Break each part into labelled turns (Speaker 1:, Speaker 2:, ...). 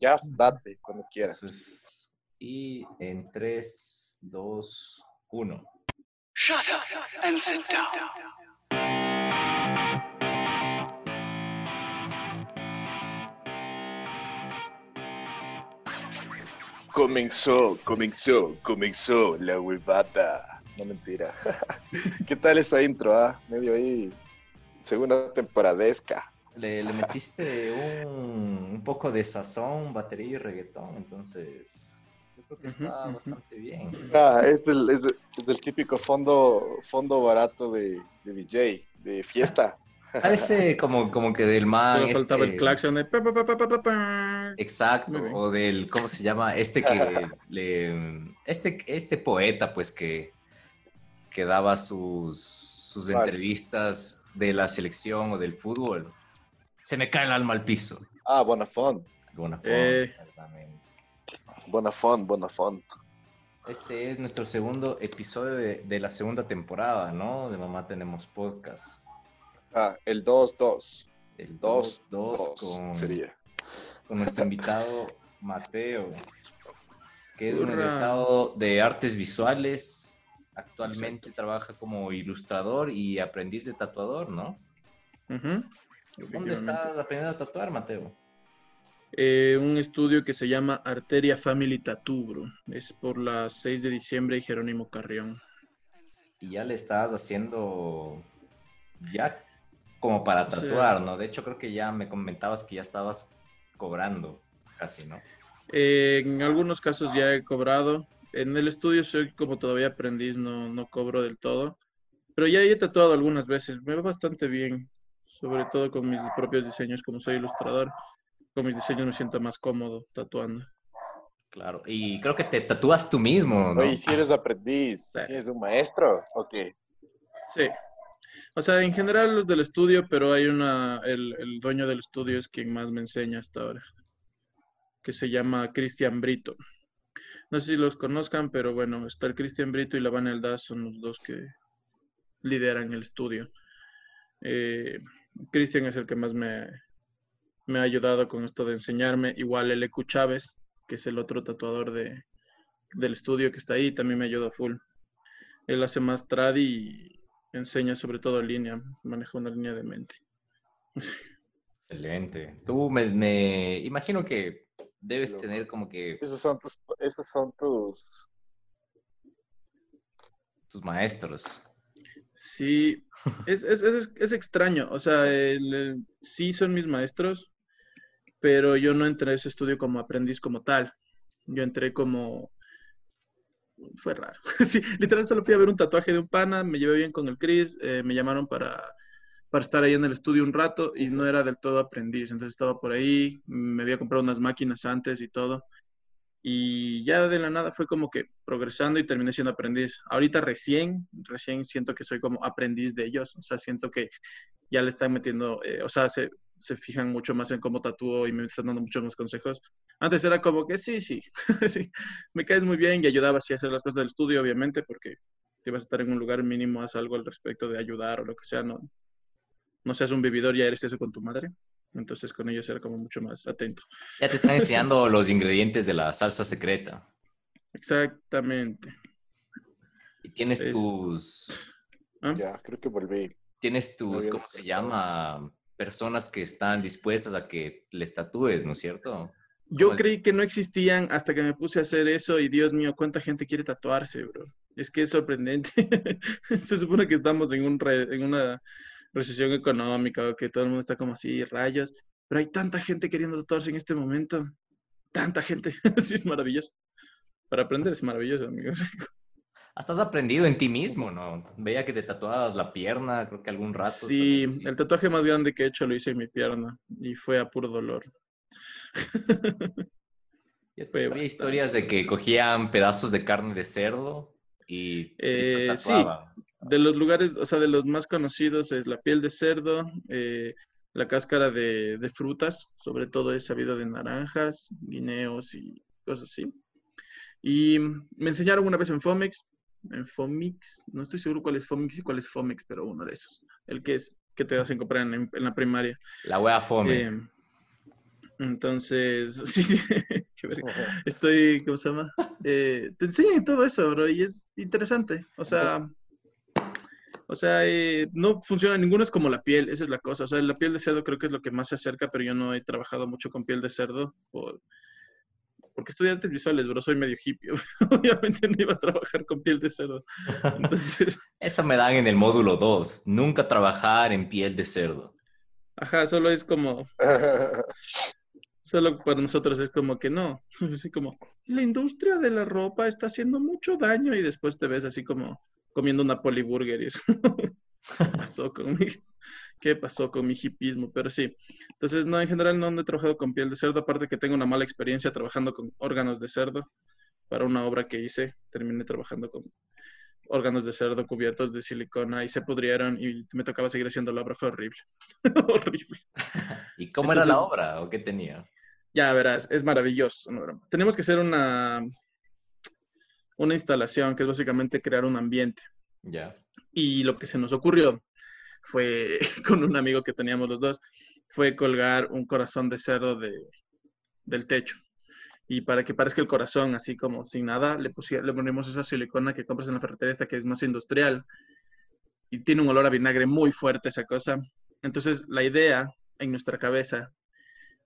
Speaker 1: ya date cuando quieras.
Speaker 2: Y en 3, 2, 1.
Speaker 3: Shut up and sit down.
Speaker 1: Comenzó, comenzó, comenzó la huevada. No mentira. ¿Qué tal esa intro, ah? Medio ahí, segunda temporadesca.
Speaker 2: Le, le metiste un, un poco de sazón, batería y reggaetón, entonces yo creo que está bastante bien.
Speaker 1: Ah, es el, es, es el típico fondo, fondo barato de, de DJ, de fiesta.
Speaker 2: Parece como, como que del man.
Speaker 4: Solo faltaba el
Speaker 2: este-
Speaker 4: claxon de pa, pa, pa.
Speaker 2: Exacto, o del, ¿cómo se llama? Este que le, este, este poeta, pues que, que daba sus, sus entrevistas de la selección o del fútbol. Se me cae el alma al piso.
Speaker 1: Ah, Bonafont,
Speaker 2: forma,
Speaker 4: Eh.
Speaker 2: exactamente.
Speaker 1: Bonafont, Bonafont.
Speaker 2: Este es nuestro segundo episodio de, de la segunda temporada, ¿no? De Mamá Tenemos Podcast.
Speaker 1: Ah, el 2-2.
Speaker 2: El
Speaker 1: 2
Speaker 2: 2
Speaker 1: 2
Speaker 2: con,
Speaker 1: sería.
Speaker 2: con nuestro invitado Mateo, que es un egresado de artes visuales. Actualmente trabaja como ilustrador y aprendiz de tatuador, ¿no?
Speaker 4: Ujú.
Speaker 2: ¿Dónde estás aprendiendo a tatuar, Mateo?
Speaker 4: Eh, un estudio que se llama Arteria Family Tattoo, bro. Es por las 6 de diciembre y Jerónimo Carrión.
Speaker 2: Y ya le estás haciendo ya como para tatuar, ¿no? De hecho, creo que ya me comentabas que ya estabas cobrando casi, ¿no?
Speaker 4: Eh, en algunos casos ya he cobrado. En el estudio soy como todavía aprendiz, no, no cobro del todo. Pero ya he tatuado algunas veces. Me va bastante bien, sobre todo con mis propios diseños, como soy ilustrador. Con mis diseños me siento más cómodo tatuando.
Speaker 2: Claro. Y creo que te tatúas tú mismo, ¿no?
Speaker 1: Oye, si eres aprendiz,
Speaker 4: Sí.
Speaker 1: ¿tienes un maestro? Ok.
Speaker 4: Sí. O sea, en general los del estudio, pero hay una, el, el dueño del estudio es quien más me enseña hasta ahora, que se llama Cristian Brito. No sé si los conozcan, pero bueno, está el Cristian Brito y la Van Eldaz son los dos que lideran el estudio. Eh, Cristian es el que más me, me ha ayudado con esto de enseñarme. Igual el Ecu Chávez, que es el otro tatuador de, del estudio que está ahí, también me ayuda full. Él hace más trad y enseña sobre todo línea, maneja una línea de mente.
Speaker 2: Excelente. Tú me, me imagino que debes
Speaker 1: Loco.
Speaker 2: tener como que
Speaker 1: Esos son tus, esos son tus,
Speaker 2: tus maestros.
Speaker 4: Sí, es, es, es, es extraño, o sea, el- sí son mis maestros, pero yo no entré a ese estudio como aprendiz como tal. Yo entré como... Fue raro. Sí, literal solo fui a ver un tatuaje de un pana, me llevé bien con el Chris, eh, me llamaron para, para estar ahí en el estudio un rato y no era del todo aprendiz, entonces estaba por ahí, me había comprado unas máquinas antes y todo. Y ya de la nada fue como que progresando y terminé siendo aprendiz. Ahorita recién, recién siento que soy como aprendiz de ellos. O sea, siento que ya le están metiendo, eh, o sea, se, se fijan mucho más en cómo tatúo y me están dando muchos más consejos. Antes era como que sí, sí, sí, me caes muy bien y ayudaba así a hacer las cosas del estudio, obviamente, porque te vas a estar en un lugar mínimo, haz algo al respecto de ayudar o lo que sea, no, no seas un vividor, ya eres eso con tu madre. Entonces con ellos era como mucho más atento.
Speaker 2: Ya te están enseñando los ingredientes de la salsa secreta.
Speaker 4: Exactamente.
Speaker 2: Y tienes
Speaker 4: Es-
Speaker 2: tus,
Speaker 4: ¿Ah?
Speaker 1: ya, creo que volví.
Speaker 2: tienes tus, ¿cómo se llama? Personas que están dispuestas a que les tatúes, ¿no es cierto?
Speaker 4: Yo creí que no existían hasta que me puse a hacer eso y Dios mío, cuánta gente quiere tatuarse, bro. Es que es sorprendente. Se supone que estamos en, un re- en una recesión económica o que todo el mundo está como así, rayos, pero hay tanta gente queriendo tatuarse en este momento. Tanta gente. sí, es maravilloso. Para aprender es maravilloso, amigos.
Speaker 2: Hasta has aprendido en ti mismo, ¿no? Veía que te tatuabas la pierna, creo que algún rato.
Speaker 4: Sí, el tatuaje más grande que he hecho lo hice en mi pierna y fue a puro dolor.
Speaker 2: Yo había
Speaker 4: bastante.
Speaker 2: historias de que cogían pedazos de carne de cerdo y,
Speaker 4: Eh, sí. De los lugares, o sea, de los más conocidos es la piel de cerdo, eh, la cáscara de, de frutas, sobre todo he sabido de naranjas, guineos y cosas así. Y me enseñaron una vez en Fomex, en Fomix, no estoy seguro cuál es Fomix y cuál es Fomex, pero uno de esos, el que es que te hacen comprar en, en la primaria.
Speaker 2: La wea fome.
Speaker 4: Eh, Entonces, sí, estoy, ¿cómo se llama? Eh, te enseñan todo eso, bro, y es interesante. O sea, o sea, eh, no funciona, ninguno es como la piel, esa es la cosa. O sea, la piel de cerdo creo que es lo que más se acerca, pero yo no he trabajado mucho con piel de cerdo por- porque estudié artes visuales, bro, soy medio hippie. Obviamente no iba a trabajar con piel de cerdo. Entonces,
Speaker 2: Eso me dan en el módulo 2. Nunca trabajar en piel de cerdo.
Speaker 4: ajá, solo es como, solo para nosotros es como que no. Así como, la industria de la ropa está haciendo mucho daño y después te ves así como comiendo una poliburger y eso. ¿Qué pasó con mi, qué pasó con mi hipismo? Pero sí. Entonces, no, en general no he trabajado con piel de cerdo, aparte que tengo una mala experiencia trabajando con órganos de cerdo para una obra que hice. Terminé trabajando con órganos de cerdo cubiertos de silicona y se pudrieron y me tocaba seguir haciendo la obra. Fue horrible. horrible.
Speaker 2: ¿Y cómo era la
Speaker 4: Entonces-
Speaker 2: obra o qué tenía?
Speaker 4: Ya verás, es maravilloso. Tenemos que hacer una, una instalación que es básicamente crear un ambiente.
Speaker 2: Ya.
Speaker 4: Y lo que se nos ocurrió fue, con un amigo que teníamos los dos, fue colgar un corazón de cerdo de, del techo. Y para que parezca el corazón así como sin nada, le, le ponemos esa silicona que compras en la ferretería esta que es más industrial. Y tiene un olor a vinagre muy fuerte esa cosa. Entonces la idea en nuestra cabeza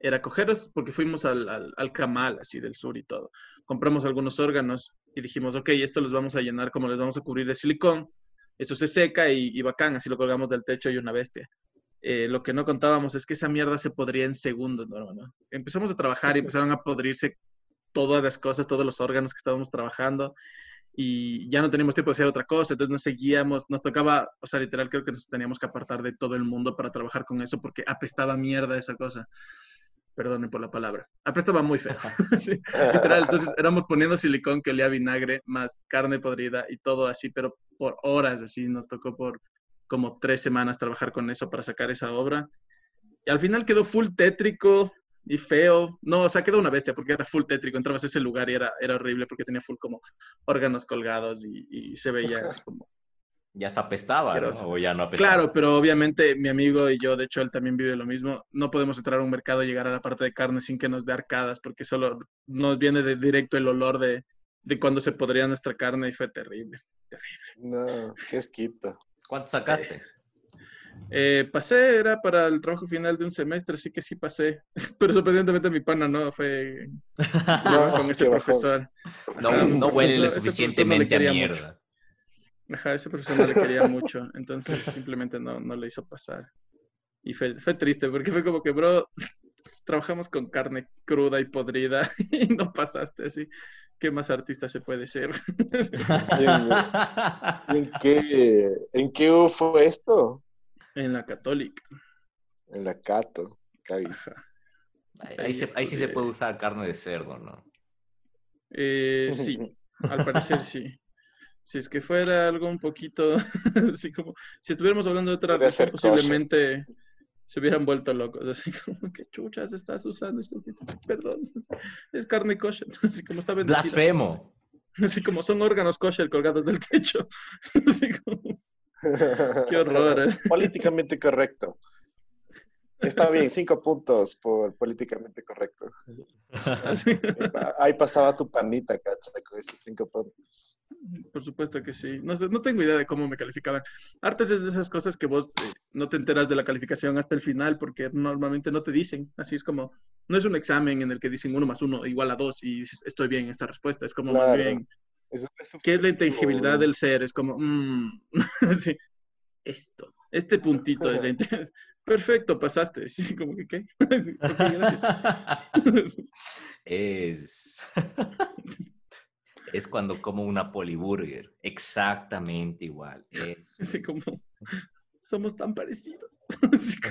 Speaker 4: era cogeros, porque fuimos al, al, al Camal, así del sur y todo. Compramos algunos órganos y dijimos, ok, esto los vamos a llenar como les vamos a cubrir de silicón. Esto se seca y, y bacán, así lo colgamos del techo y una bestia. Eh, lo que no contábamos es que esa mierda se podría en segundos, ¿no, hermano? Empezamos a trabajar y empezaron a podrirse todas las cosas, todos los órganos que estábamos trabajando y ya no teníamos tiempo de hacer otra cosa, entonces nos seguíamos, nos tocaba, o sea, literal creo que nos teníamos que apartar de todo el mundo para trabajar con eso porque apestaba mierda esa cosa. Perdonen por la palabra. Apestaba muy feo. Sí, literal, entonces éramos poniendo silicón que olía a vinagre, más carne podrida y todo así, pero por horas así, nos tocó por como tres semanas trabajar con eso para sacar esa obra. Y al final quedó full tétrico y feo. No, o sea, quedó una bestia porque era full tétrico. Entrabas a ese lugar y era, era horrible porque tenía full como órganos colgados y, y se veía así como...
Speaker 2: Ya hasta apestaba, ¿no? O ya no apestaba.
Speaker 4: Claro, pero obviamente mi amigo y yo, de hecho, él también vive lo mismo. No podemos entrar a un mercado y llegar a la parte de carne sin que nos dé arcadas porque solo nos viene de directo el olor de, de cuando se podría nuestra carne y fue terrible.
Speaker 1: no, qué esquito.
Speaker 2: ¿Cuánto sacaste?
Speaker 4: Eh, pasé, era para el trabajo final de un semestre, así que sí pasé. Pero sorprendentemente mi pana no fue
Speaker 1: No,
Speaker 4: con ese profesor.
Speaker 2: No, no huele lo suficientemente a mierda.
Speaker 4: Ajá, ese profesor no le quería mucho, entonces simplemente no, no le hizo pasar. Y fue, fue triste, porque fue como que, bro, trabajamos con carne cruda y podrida y no pasaste así. ¿Qué más artista se puede ser?
Speaker 1: Bien, ¿Y ¿En qué, ¿En qué U fue esto?
Speaker 4: en la católica.
Speaker 1: En la Cato.
Speaker 2: Ahí, ahí se- ahí sí se puede usar carne de cerdo, ¿no?
Speaker 4: Eh, sí, al parecer sí. Si es que fuera algo un poquito, así como, si estuviéramos hablando de otra cosa, posiblemente se hubieran vuelto locos. Así como, ¿qué chuchas estás usando? Perdón, es carne kosher. Así como está bendecida.
Speaker 2: Blasfemo.
Speaker 4: Así como son órganos kosher colgados del techo. Así como, qué horror. ¿eh?
Speaker 1: Políticamente correcto. Está bien, cinco puntos por políticamente correcto. Ahí pasaba tu panita, cacha, con esos cinco puntos.
Speaker 4: Por supuesto que sí. No, no tengo idea de cómo me calificaban. Artes es de esas cosas que vos eh, no te enteras de la calificación hasta el final porque normalmente no te dicen. Así es como, no es un examen en el que dicen uno más uno igual a dos y dices, estoy bien en esta respuesta. Es como más
Speaker 1: Claro.
Speaker 4: bien,
Speaker 1: Eso- eso
Speaker 4: ¿qué es la
Speaker 1: como-
Speaker 4: del ser? Es como, mm, sí, esto, este puntito es la Perfecto, pasaste. Sí, como que, ¿qué? Gracias.
Speaker 2: Es. es cuando como una poliburger. Exactamente igual.
Speaker 4: Así como, somos tan parecidos.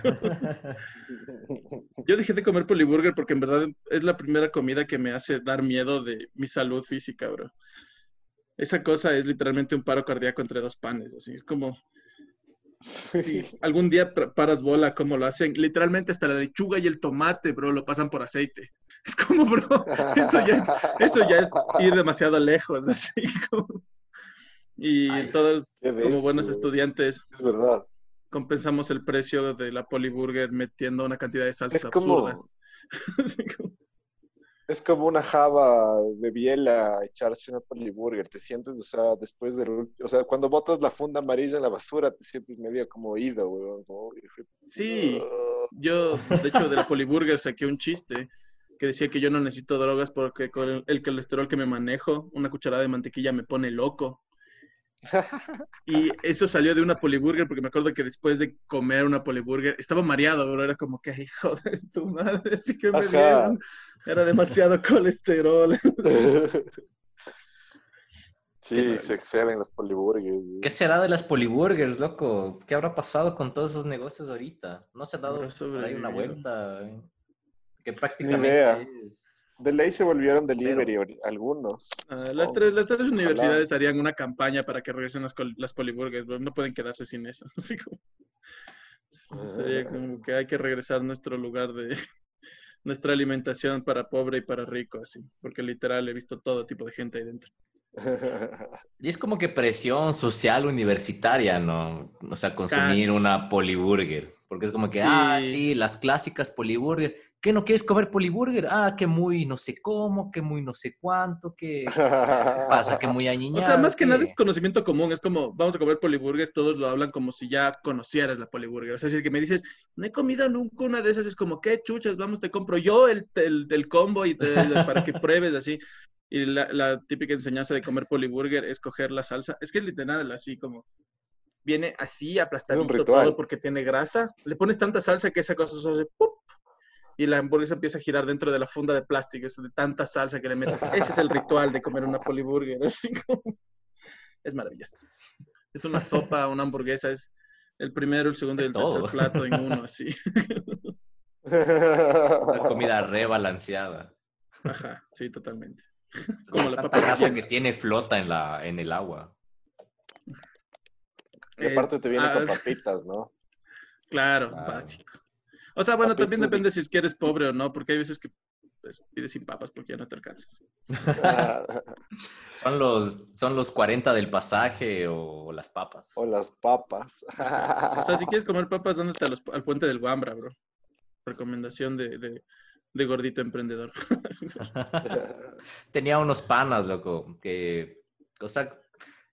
Speaker 4: Como- Yo dejé de comer poliburger porque en verdad es la primera comida que me hace dar miedo de mi salud física, bro. Esa cosa es literalmente un paro cardíaco entre dos panes, así es como
Speaker 1: Sí.
Speaker 4: algún día paras bola como lo hacen, literalmente hasta la lechuga y el tomate, bro, lo pasan por aceite. Es como, bro, eso ya es, eso ya es ir demasiado lejos, así como- Y
Speaker 2: Ay,
Speaker 4: todos, como buenos estudiantes,
Speaker 1: Es verdad.
Speaker 4: compensamos el precio de la poliburger metiendo una cantidad de salsa
Speaker 1: Es como,
Speaker 4: absurda. Como-
Speaker 1: Es como una java de biela echarse una poliburger. Te sientes, o sea, después del último. O sea, cuando botas la funda amarilla en la basura, te sientes medio como oído, weón. como, "Uy, hijo de-
Speaker 4: Sí,
Speaker 1: Ah".
Speaker 4: yo, de hecho, de la poliburger saqué un chiste que decía que yo no necesito drogas porque con el, el colesterol que me manejo, una cucharada de mantequilla me pone loco. Y eso salió de una poliburger porque me acuerdo que después de comer una poliburger estaba mareado, pero era como que hijo de tu madre, sí que me
Speaker 1: Ajá.
Speaker 4: dieron. Era demasiado colesterol.
Speaker 1: Sí,
Speaker 2: ¿Qué
Speaker 1: se exceden las poliburgers.
Speaker 2: ¿Qué será de las poliburgers, loco? ¿Qué habrá pasado con todos esos negocios ahorita? ¿No se ha dado ahí una vuelta? eh? Que
Speaker 1: idea.
Speaker 2: prácticamente es...
Speaker 1: De ley se volvieron delivery ori- algunos.
Speaker 4: Ah,
Speaker 1: supongo.
Speaker 4: las, tres, las tres
Speaker 1: Ojalá.
Speaker 4: universidades harían una campaña para que regresen las, las poliburgers, no pueden quedarse sin eso. Así como- sería como que hay que regresar a nuestro lugar de nuestra alimentación para pobre y para rico, así, porque literal he visto todo tipo de gente ahí dentro.
Speaker 2: Y es como que presión social universitaria, ¿no? O sea, consumir
Speaker 4: Casi.
Speaker 2: una poliburger. Porque es como que, ah,
Speaker 4: Sí.
Speaker 2: sí, las clásicas poliburger. ¿Qué no quieres comer poliburger? Ah, que muy no sé cómo, que muy no sé cuánto, que pasa, que muy
Speaker 4: O
Speaker 2: añiñado.
Speaker 4: sea, más que nada es conocimiento común, es como, vamos a comer poliburgers, todos lo hablan como si ya conocieras la poliburger. O sea, si es que me dices, no he comido nunca una de esas, es como, ¿qué chuchas? Vamos, te compro yo el, el, del combo y te- para que pruebes así. Y la, la típica enseñanza de comer poliburger es coger la salsa. Es que es literal, así como, viene así aplastadito todo porque tiene grasa. Le pones tanta salsa que esa cosa se hace ¡pup! Y la hamburguesa empieza a girar dentro de la funda de plástico, es de tanta salsa que le metes. Ese es el ritual de comer una poliburger, así como... Es maravilloso. Es una sopa, una hamburguesa, es el primero, el segundo y el tercer plato en uno, así.
Speaker 2: Una comida rebalanceada.
Speaker 4: Ajá, sí, totalmente. Como la
Speaker 2: Tanta grasa que tiene flota en, la, en el agua.
Speaker 1: Y aparte te viene
Speaker 4: Ah,
Speaker 1: con papitas, ¿no?
Speaker 4: Claro,
Speaker 2: Claro.
Speaker 4: básico. O sea, bueno, también depende si es que eres pobre o no, porque hay veces que pues, pides sin papas porque ya no te alcanzas.
Speaker 2: Son los, son los 40 del pasaje o las papas.
Speaker 1: o las papas.
Speaker 4: O sea, si quieres comer papas, dónde a los- al puente del Guambra, bro. Recomendación de, de, de gordito emprendedor.
Speaker 2: Tenía unos panas, loco, que, o sea,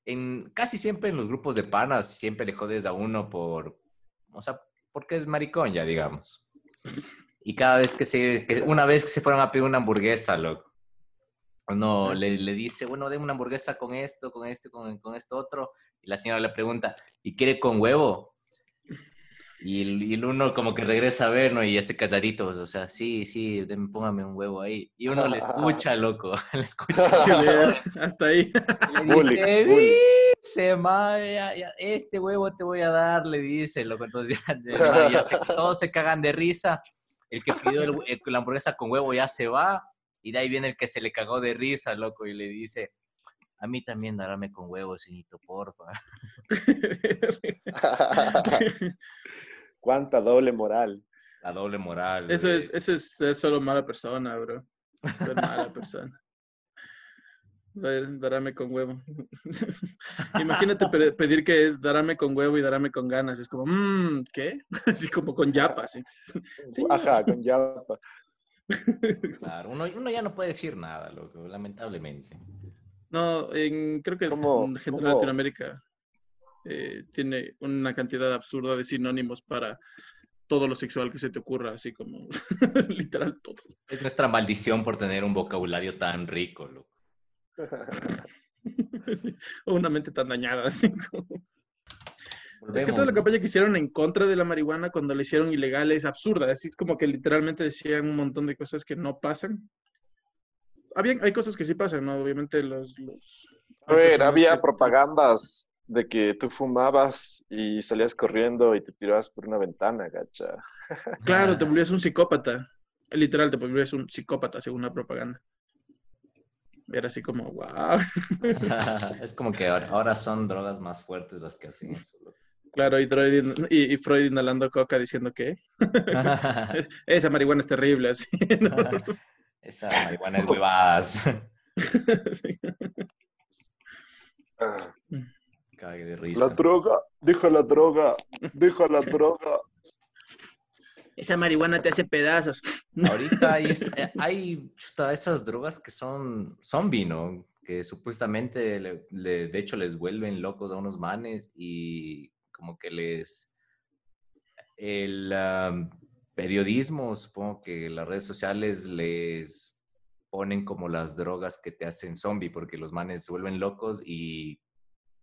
Speaker 2: en, casi siempre en los grupos de panas siempre le jodes a uno por, o sea, porque es maricón ya, digamos. Y cada vez que se, que una vez que se fueron a pedir una hamburguesa, loco, uno le, le dice, bueno, deme una hamburguesa con esto, con esto, con, con esto otro, y la señora le pregunta, ¿y quiere con huevo? Y el, y el uno como que regresa a ver, ¿no? Y ese calladito, o sea, sí, sí, póngame un huevo ahí. Y uno le escucha, loco, le escucha.
Speaker 4: Hasta ahí.
Speaker 2: Le dice,
Speaker 1: bullying.
Speaker 2: dice, ma, ya- ya, este huevo te voy a dar, le dice, loco. Entonces ya, ya- ya se- todos se cagan de risa. El que pidió el- el- la hamburguesa con huevo ya se va. Y de ahí viene el que se le cagó de risa, loco, y le dice, a mí también darame con huevo, señorito, porfa.
Speaker 1: Cuánta doble moral.
Speaker 2: La doble moral.
Speaker 4: Eso
Speaker 2: güey.
Speaker 4: es, eso es ser solo mala persona, bro. Ser mala persona. Dar- Darame con huevo. Imagínate pe- pedir que es darame con huevo y darame con ganas. Es como, mmm, ¿qué? Así como con yapa. Sí.
Speaker 1: Ajá, con yapa.
Speaker 2: Claro, uno, uno ya no puede decir nada, loco, lamentablemente.
Speaker 4: No, en, creo que
Speaker 1: ¿Cómo-
Speaker 4: en gente de
Speaker 1: cómo?
Speaker 4: Latinoamérica eh, tiene una cantidad absurda de sinónimos para todo lo sexual que se te ocurra, así como literal todo.
Speaker 2: Es nuestra maldición por tener un vocabulario tan rico, loco.
Speaker 4: o una mente tan dañada. Así como... Es que
Speaker 2: Volvemos,
Speaker 4: toda la campaña que hicieron en contra de la marihuana cuando la hicieron ilegal es absurda. Así es como que literalmente decían un montón de cosas que no pasan. Había, hay cosas que sí pasan, ¿no? Obviamente los... los
Speaker 1: A ver, había propagandas de que tú fumabas y salías corriendo y te tirabas por una ventana, gacha.
Speaker 4: Claro, te volvías un psicópata. Literal, te volvías un psicópata según la propaganda. Era así como, wow.
Speaker 2: es como que ahora, ahora son drogas más fuertes las que loco.
Speaker 4: Claro, y, Freud, y, y Freud inhalando coca diciendo que "Es- esa marihuana es terrible. Así, ¿no?
Speaker 2: Esa marihuana es huevadas.
Speaker 4: Sí.
Speaker 1: Ah,
Speaker 2: Cague de risa.
Speaker 1: La droga, dijo la droga, dijo la droga.
Speaker 4: Esa marihuana te hace pedazos.
Speaker 2: Ahorita hay, eh, hay chuta, esas drogas que son zombie, ¿no? Que supuestamente, le- le- de hecho, les vuelven locos a unos manes y como que les... El periodismo, supongo que las redes sociales les ponen como las drogas que te hacen zombie porque los manes se vuelven locos y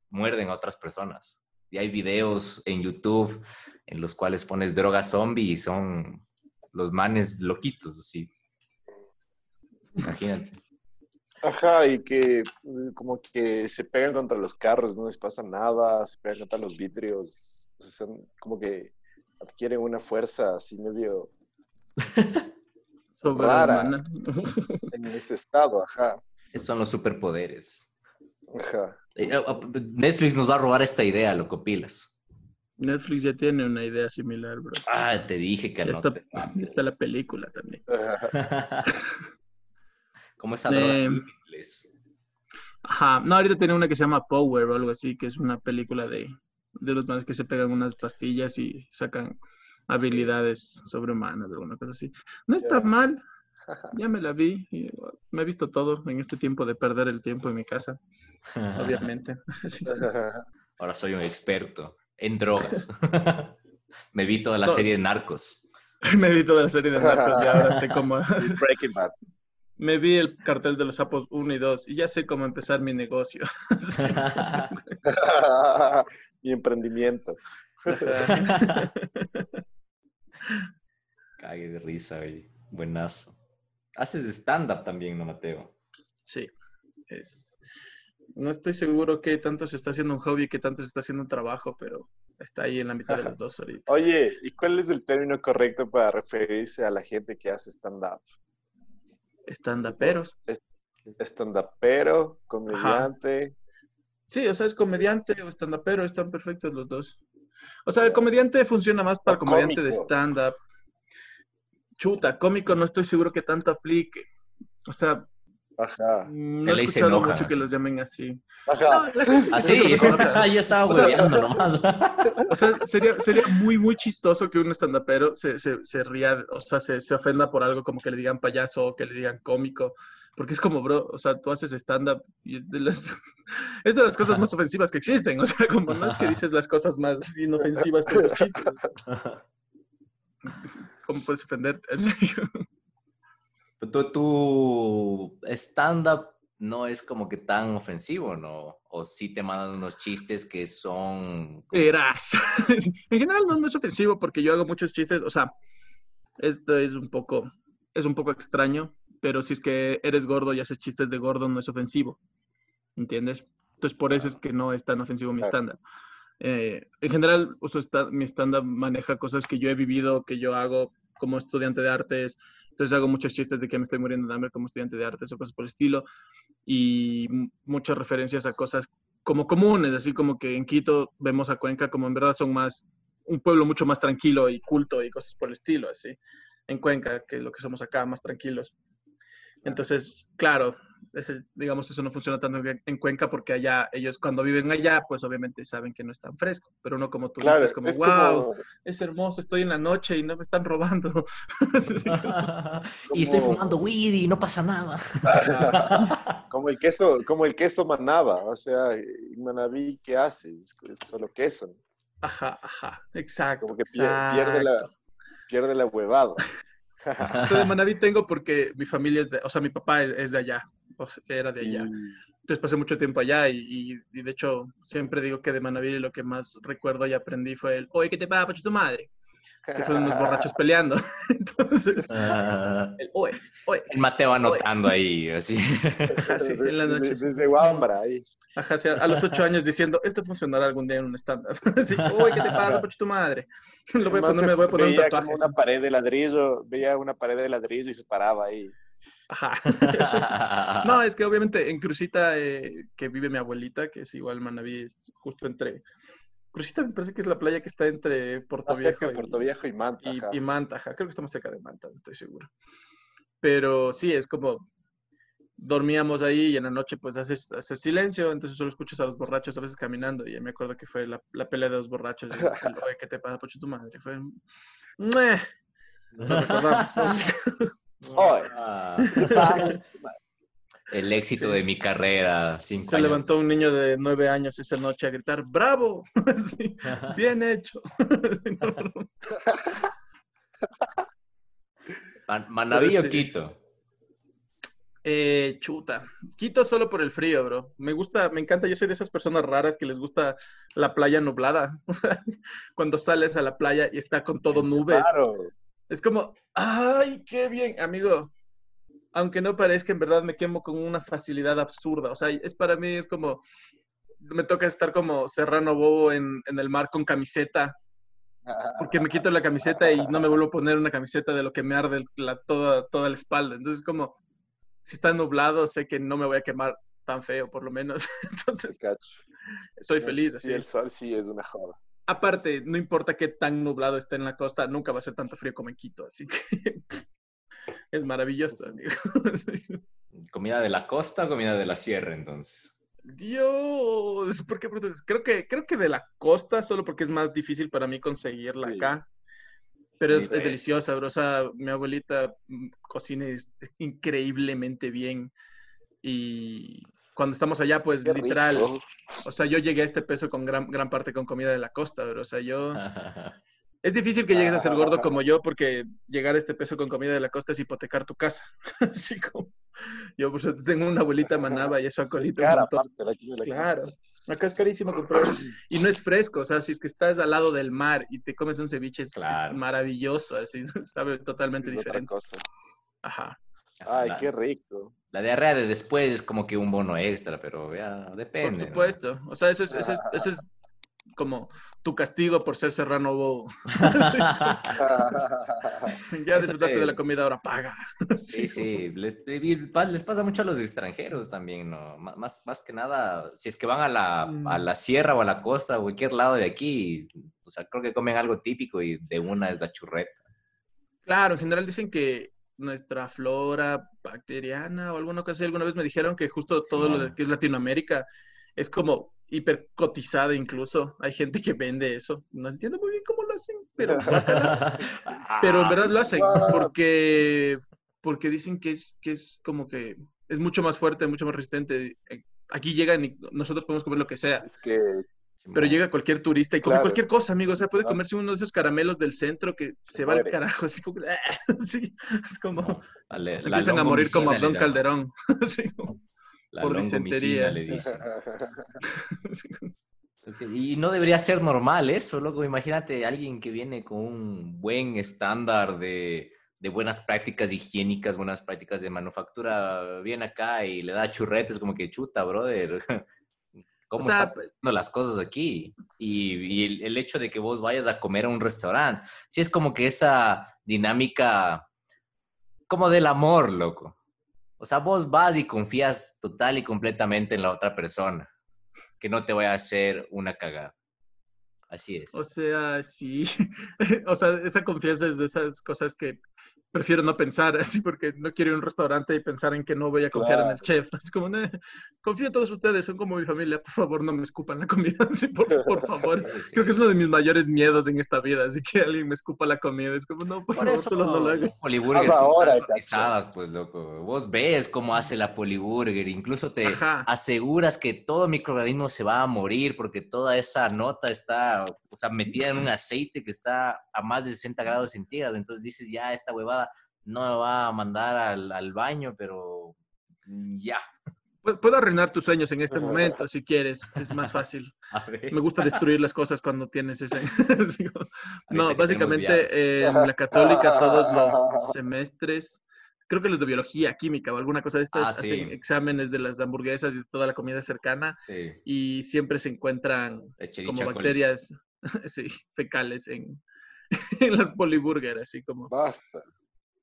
Speaker 2: muerden a otras personas. Y hay videos en YouTube en los cuales pones droga zombie y son los manes loquitos, así. Imagínate.
Speaker 1: Ajá, y que mm, como que se pegan contra los carros, no les pasa nada, se pegan contra los vidrios, o sea, son como que adquieren una fuerza así medio
Speaker 4: Sobrehumana.
Speaker 1: en ese estado, ajá,
Speaker 2: Esos son los superpoderes.
Speaker 1: ajá.
Speaker 2: Eh, eh, eh, Netflix nos va a robar esta idea, lo copilas.
Speaker 4: Netflix ya tiene una idea similar, bro.
Speaker 2: Ah, te dije que
Speaker 4: Ya
Speaker 2: no.
Speaker 4: está,
Speaker 2: te-
Speaker 4: ya está la película también.
Speaker 2: Como esa droga
Speaker 4: Eh,
Speaker 2: en inglés.
Speaker 4: Ajá. No, ahorita tiene una que se llama Power o algo así, que es una película de, de los manes que se pegan unas pastillas y sacan habilidades sobrehumanas o alguna cosa así. No está mal. Ya me la vi. y, me he visto todo en este tiempo de perder el tiempo en mi casa, obviamente.
Speaker 2: Ahora soy un experto en drogas. Me vi toda la
Speaker 4: No.
Speaker 2: serie de Narcos.
Speaker 4: me vi toda la serie de Narcos y ahora sé cómo...
Speaker 1: Breaking Bad.
Speaker 4: me vi el cartel de los sapos 1 y 2 y ya sé cómo empezar mi negocio.
Speaker 1: Mi emprendimiento.
Speaker 2: Cague de risa, güey. Buenazo. Haces stand-up también, ¿no, Mateo?
Speaker 4: Sí, es- no estoy seguro qué tanto se está haciendo un hobby y qué tanto se está haciendo un trabajo, pero está ahí en la mitad de las dos ahorita.
Speaker 1: Oye, ¿y cuál es el término correcto para referirse a la gente que hace stand-up?
Speaker 4: Stand-uperos.
Speaker 1: Stand-upero, comediante.
Speaker 4: Sí, o sea, es comediante o stand-upero, están perfectos los dos. O sea, el comediante funciona más para
Speaker 1: O
Speaker 4: comediante de stand-up. Chuta, cómico no estoy seguro que tanto aplique. O sea,
Speaker 1: Ajá.
Speaker 4: no he escuchado
Speaker 2: enoja,
Speaker 4: mucho que los llamen así.
Speaker 1: Ajá.
Speaker 4: No,
Speaker 2: Así,
Speaker 4: cosa.
Speaker 2: ya estaba
Speaker 4: O sea-
Speaker 2: hueveando nomás.
Speaker 4: O sea, sería, sería muy, muy chistoso que un estandapero se, se, se ría, o sea, se, se ofenda por algo como que le digan payaso o que le digan cómico. Porque es como, bro, o sea, tú haces stand-up y es de las, es de las cosas más ofensivas que existen. O sea, como no es que dices las cosas más inofensivas con tus chistes. ¿Cómo puedes ofenderte?
Speaker 2: Tu, tu stand-up no es como que tan ofensivo, ¿no? O sí te mandan unos chistes que son...
Speaker 4: Verás. En general no, no es ofensivo porque yo hago muchos chistes, o sea, esto es un poco, es un poco extraño, pero si es que eres gordo y haces chistes de gordo no es ofensivo, ¿entiendes? Entonces por eso es que no es tan ofensivo mi
Speaker 1: Claro.
Speaker 4: Eh, en general, mi stand-up maneja cosas que yo he vivido, que yo hago como estudiante de artes, entonces hago muchos chistes de que me estoy muriendo de hambre como estudiante de artes o cosas por el estilo, y muchas referencias a cosas como comunes, así como que en Quito vemos a Cuenca como en verdad son más, un pueblo mucho más tranquilo y culto y cosas por el estilo, así, en Cuenca, que lo que somos acá, más tranquilos. Entonces, claro, ese, digamos, eso no funciona tanto en en Cuenca porque allá, ellos cuando viven allá, pues obviamente saben que no es tan fresco, pero no como tú,
Speaker 1: Claro,
Speaker 4: es como,
Speaker 1: es
Speaker 4: wow,
Speaker 1: como,
Speaker 4: es hermoso, estoy en la noche y no me están robando.
Speaker 2: Y estoy fumando weed y no pasa nada.
Speaker 1: como el queso, como el queso manaba, o sea, en Manaví, ¿qué haces? Es solo queso,
Speaker 4: Ajá, ajá, exacto.
Speaker 1: como que pier- pierde la, pierde la huevada.
Speaker 4: O sea, de Manaví tengo porque mi familia es de, o sea, mi papá es de allá, era de allá.
Speaker 1: Mm,
Speaker 4: Entonces pasé mucho tiempo allá y, y- y de hecho siempre digo que de Manaví lo que más recuerdo y aprendí fue el, oye, ¿qué te pasa, pacho, tu madre? Que fueron unos borrachos peleando. Entonces,
Speaker 2: Ah,
Speaker 4: el, oye, oye.
Speaker 2: el Mateo anotando ahí, así.
Speaker 4: Ajá, sí, en la noche.
Speaker 1: Desde Wambra, ahí.
Speaker 4: Ajá, sí, a los ocho años diciendo, esto funcionará algún día en un stand-up. Así, oye, ¿qué te pasa, pacho, tu madre? Lo voy a poner, me voy a poner un
Speaker 1: veía
Speaker 4: tatuaje.
Speaker 1: como una pared de ladrillo, veía una pared de ladrillo y se paraba ahí.
Speaker 4: Ajá. No, es que obviamente en Crucita, eh, que vive mi abuelita, que es igual Manaví, es justo entre... Crucita me parece que es la playa que está entre Puerto Viejo y,
Speaker 1: Puerto Viejo y Manta.
Speaker 4: y, Manta. ajá. Creo que estamos cerca de Manta, no estoy seguro. Pero sí, es como dormíamos ahí y en la noche pues haces, haces silencio, entonces solo escuchas a los borrachos a veces caminando y me acuerdo que fue la, la pelea de los borrachos. y Oye, ¿qué te pasa, pocho tu madre? Fue... Lo recordamos.
Speaker 2: el éxito
Speaker 4: Sí.
Speaker 2: de mi carrera, cinco
Speaker 4: Se
Speaker 2: años.
Speaker 4: levantó un niño de nueve años esa noche a gritar, ¡bravo! Sí, bien hecho.
Speaker 2: Man- Manaví o. Quito.
Speaker 4: Eh, chuta. Quito solo por el frío, bro. Me gusta, me encanta. Yo soy de esas personas raras que les gusta la playa nublada. Cuando sales a la playa y está con todo nubes.
Speaker 1: Claro.
Speaker 4: Es como, ¡ay, qué bien! Amigo, aunque no parezca, en verdad me quemo con una facilidad absurda. O sea, es para mí, es como, me toca estar como serrano bobo en, en el mar con camiseta, porque me quito la camiseta y no me vuelvo a poner una camiseta de lo que me arde la, toda, toda la espalda. Entonces, como, si está nublado, sé que no me voy a quemar tan feo, por lo menos. Entonces,
Speaker 1: Cacho.
Speaker 4: soy feliz.
Speaker 1: Sí,
Speaker 4: Así.
Speaker 1: el sol sí es una joda.
Speaker 4: Aparte, no importa qué tan nublado esté en la costa, nunca va a ser tanto frío como en Quito. Así que es maravilloso, amigo.
Speaker 2: ¿Comida de la costa o comida de la sierra, entonces?
Speaker 4: Dios, ¿por qué preguntas? Creo que, creo que de la costa, solo porque es más difícil para mí conseguirla
Speaker 1: Sí.
Speaker 4: acá. Pero es, es deliciosa, bro. O sea, mi abuelita mm, cocina increíblemente bien. Y cuando estamos allá, pues
Speaker 1: Qué
Speaker 4: literal,
Speaker 1: rico.
Speaker 4: o sea, yo llegué a este peso con gran, gran parte con comida de la costa, bro. O sea, yo... Es difícil que llegues a ser gordo como yo porque llegar a este peso con comida de la costa es hipotecar tu casa. Así como yo pues, tengo una abuelita manaba y eso
Speaker 1: es
Speaker 4: acolita un
Speaker 1: cara, aparte, la de la
Speaker 4: Claro.
Speaker 1: costa.
Speaker 4: Acá es carísimo comprar y no es fresco, o sea, si es que estás al lado del mar y te comes un ceviche es, es maravilloso, así sabe totalmente
Speaker 1: Es otra
Speaker 4: diferente.
Speaker 1: cosa.
Speaker 4: Ajá.
Speaker 1: Ay,
Speaker 2: la,
Speaker 1: qué rico.
Speaker 2: la diarrea de después es como que un bono extra, pero ya depende.
Speaker 4: Por
Speaker 2: ¿no?
Speaker 4: supuesto. O sea, eso es, eso es, eso es como tu castigo por ser serrano bobo. ya disfrutaste
Speaker 2: te-
Speaker 4: de la comida, ahora paga.
Speaker 2: Sí, sí, les, pa- les pasa mucho a los extranjeros también, ¿no? Más, más que nada, si es que van a la, a
Speaker 4: Mm.
Speaker 2: la sierra o a la costa o cualquier lado de aquí, o sea, creo que comen algo típico y de una es la churreta.
Speaker 4: Claro, en general dicen que nuestra flora bacteriana o alguna cosa alguna vez me dijeron que justo todo lo que es Latinoamérica es como hipercotizada incluso. Hay gente que vende eso. No entiendo muy bien cómo lo hacen, pero, pero en verdad lo hacen porque, porque dicen que es, que es como que es mucho más fuerte, mucho más resistente. Eh, Aquí llegan y nosotros podemos comer lo que sea.
Speaker 1: Es que
Speaker 4: Pero llega cualquier turista y come
Speaker 1: Claro.
Speaker 4: cualquier cosa, amigo. O sea, puede comerse uno de esos caramelos del centro que se,
Speaker 1: Se
Speaker 4: va al carajo. Así como, sí, es como,
Speaker 2: Vale, la
Speaker 4: empiezan a morir como Abdón. Calderón. Como,
Speaker 2: La
Speaker 4: por disentería,
Speaker 2: le
Speaker 4: sí.
Speaker 2: dicen. Es que- y no debería ser normal eso, loco. Imagínate alguien que viene con un buen estándar de, de buenas prácticas higiénicas, buenas prácticas de manufactura, viene acá y le da churretes como que chuta, brother. ¿Cómo
Speaker 4: O sea,
Speaker 2: están pasando las cosas aquí? Y, y el, el hecho de que vos vayas a comer a un restaurante, sí es como que esa dinámica como del amor, loco. O sea, vos vas y confías total y completamente en la otra persona que no te vaya a hacer una cagada. Así es.
Speaker 4: O sea, sí. O sea, esa confianza es de esas cosas que prefiero no pensar, así porque no quiero ir a un restaurante y pensar en que no voy a confiar en el
Speaker 1: Claro.
Speaker 4: chef. Así como, "Nah, confío en todos ustedes, son como mi familia, por favor no me escupan la comida, así, por, por favor.
Speaker 2: Sí.
Speaker 4: Creo que es uno de mis mayores miedos en esta vida, así que alguien me escupa la comida, es como, no, por,
Speaker 2: Por
Speaker 4: favor,
Speaker 2: eso
Speaker 4: solo no lo
Speaker 2: las
Speaker 4: hagas.
Speaker 2: son
Speaker 1: ahora,
Speaker 2: pues, loco. Vos ves cómo hace la poliburger, incluso te
Speaker 4: Ajá.
Speaker 2: aseguras que todo microorganismo se va a morir porque toda esa nota está, o sea, metida en un aceite que está a más de 60 grados centígrados. Entonces dices, ya, esta huevada no me va a mandar al, al baño, pero mm, ya.
Speaker 4: Pu- Puedo arruinar tus sueños en este momento, si quieres, es más fácil. Me gusta destruir las cosas cuando tienes ese... No, básicamente en la católica todos los semestres, creo que los de biología, química o alguna cosa de estas,
Speaker 2: Ah, sí.
Speaker 4: hacen exámenes de las hamburguesas y de toda la comida cercana
Speaker 2: Sí,
Speaker 4: y siempre se encuentran como bacterias sí, fecales en, en las poliburger, así como...
Speaker 1: basta.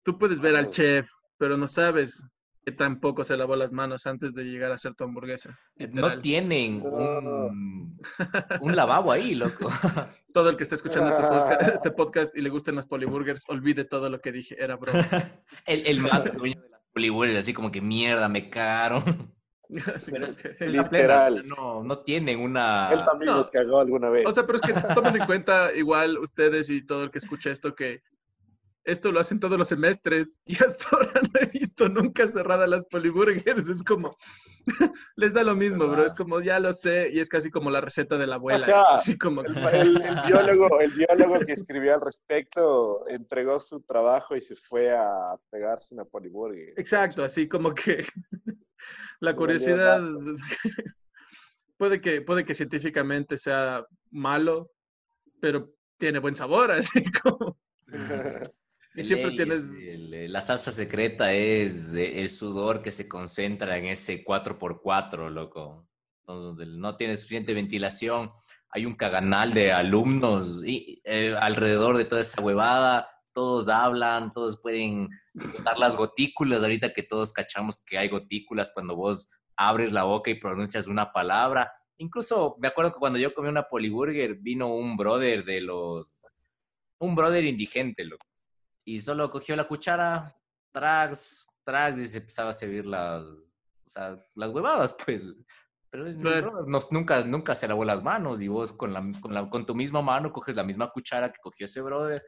Speaker 4: Tú puedes ver al chef, pero no sabes que tampoco se lavó las manos antes de llegar a hacer tu hamburguesa.
Speaker 2: No tienen un, un lavabo ahí, loco.
Speaker 4: Todo el que está escuchando este podcast, este podcast y le gusten las poliburgers, olvide todo lo que dije, era broma.
Speaker 2: El, el man dueño de la poliburger, así como que mierda, me cagaron.
Speaker 4: Así
Speaker 2: Pero es-
Speaker 4: que-
Speaker 2: Está plena, o sea,
Speaker 1: Literal.
Speaker 2: no, no tienen una...
Speaker 1: Él también
Speaker 4: no.
Speaker 1: nos cagó alguna vez.
Speaker 4: O sea, pero es que tomen en cuenta igual ustedes y todo el que escuche esto que esto lo hacen todos los semestres y hasta ahora no he visto nunca cerradas las poliburgers. Es como, les da lo mismo, bro. Es como, ya lo sé, y es casi como la receta de la abuela.
Speaker 1: Ajá.
Speaker 4: Así como,
Speaker 1: El, el- el biólogo, el biólogo que escribió al respecto entregó su trabajo y se fue a pegarse una poliburger.
Speaker 4: exacto, así como que la curiosidad puede que, puede que científicamente sea malo, pero tiene buen sabor, así como. Y
Speaker 2: De
Speaker 4: siempre
Speaker 2: ley,
Speaker 4: tienes.
Speaker 2: es- el- el- la salsa secreta es eh, el sudor que se concentra en ese 4x4, loco. Donde no tiene suficiente ventilación. Hay un caganal de alumnos y, eh, alrededor de toda esa huevada. Todos hablan, todos pueden dar las gotículas. Ahorita que todos cachamos que hay gotículas cuando vos abres la boca y pronuncias una palabra. Incluso me acuerdo que cuando yo comí una poliburger vino un brother de los... Un brother indigente, loco y solo cogió la cuchara, trags, trags, y se empezaba a servir las, o sea, las huevadas, pues. Pero
Speaker 4: Claro.
Speaker 2: no- nunca, nunca se lavó las manos y vos con, la, con, la- con tu misma mano coges la misma cuchara que cogió ese brother,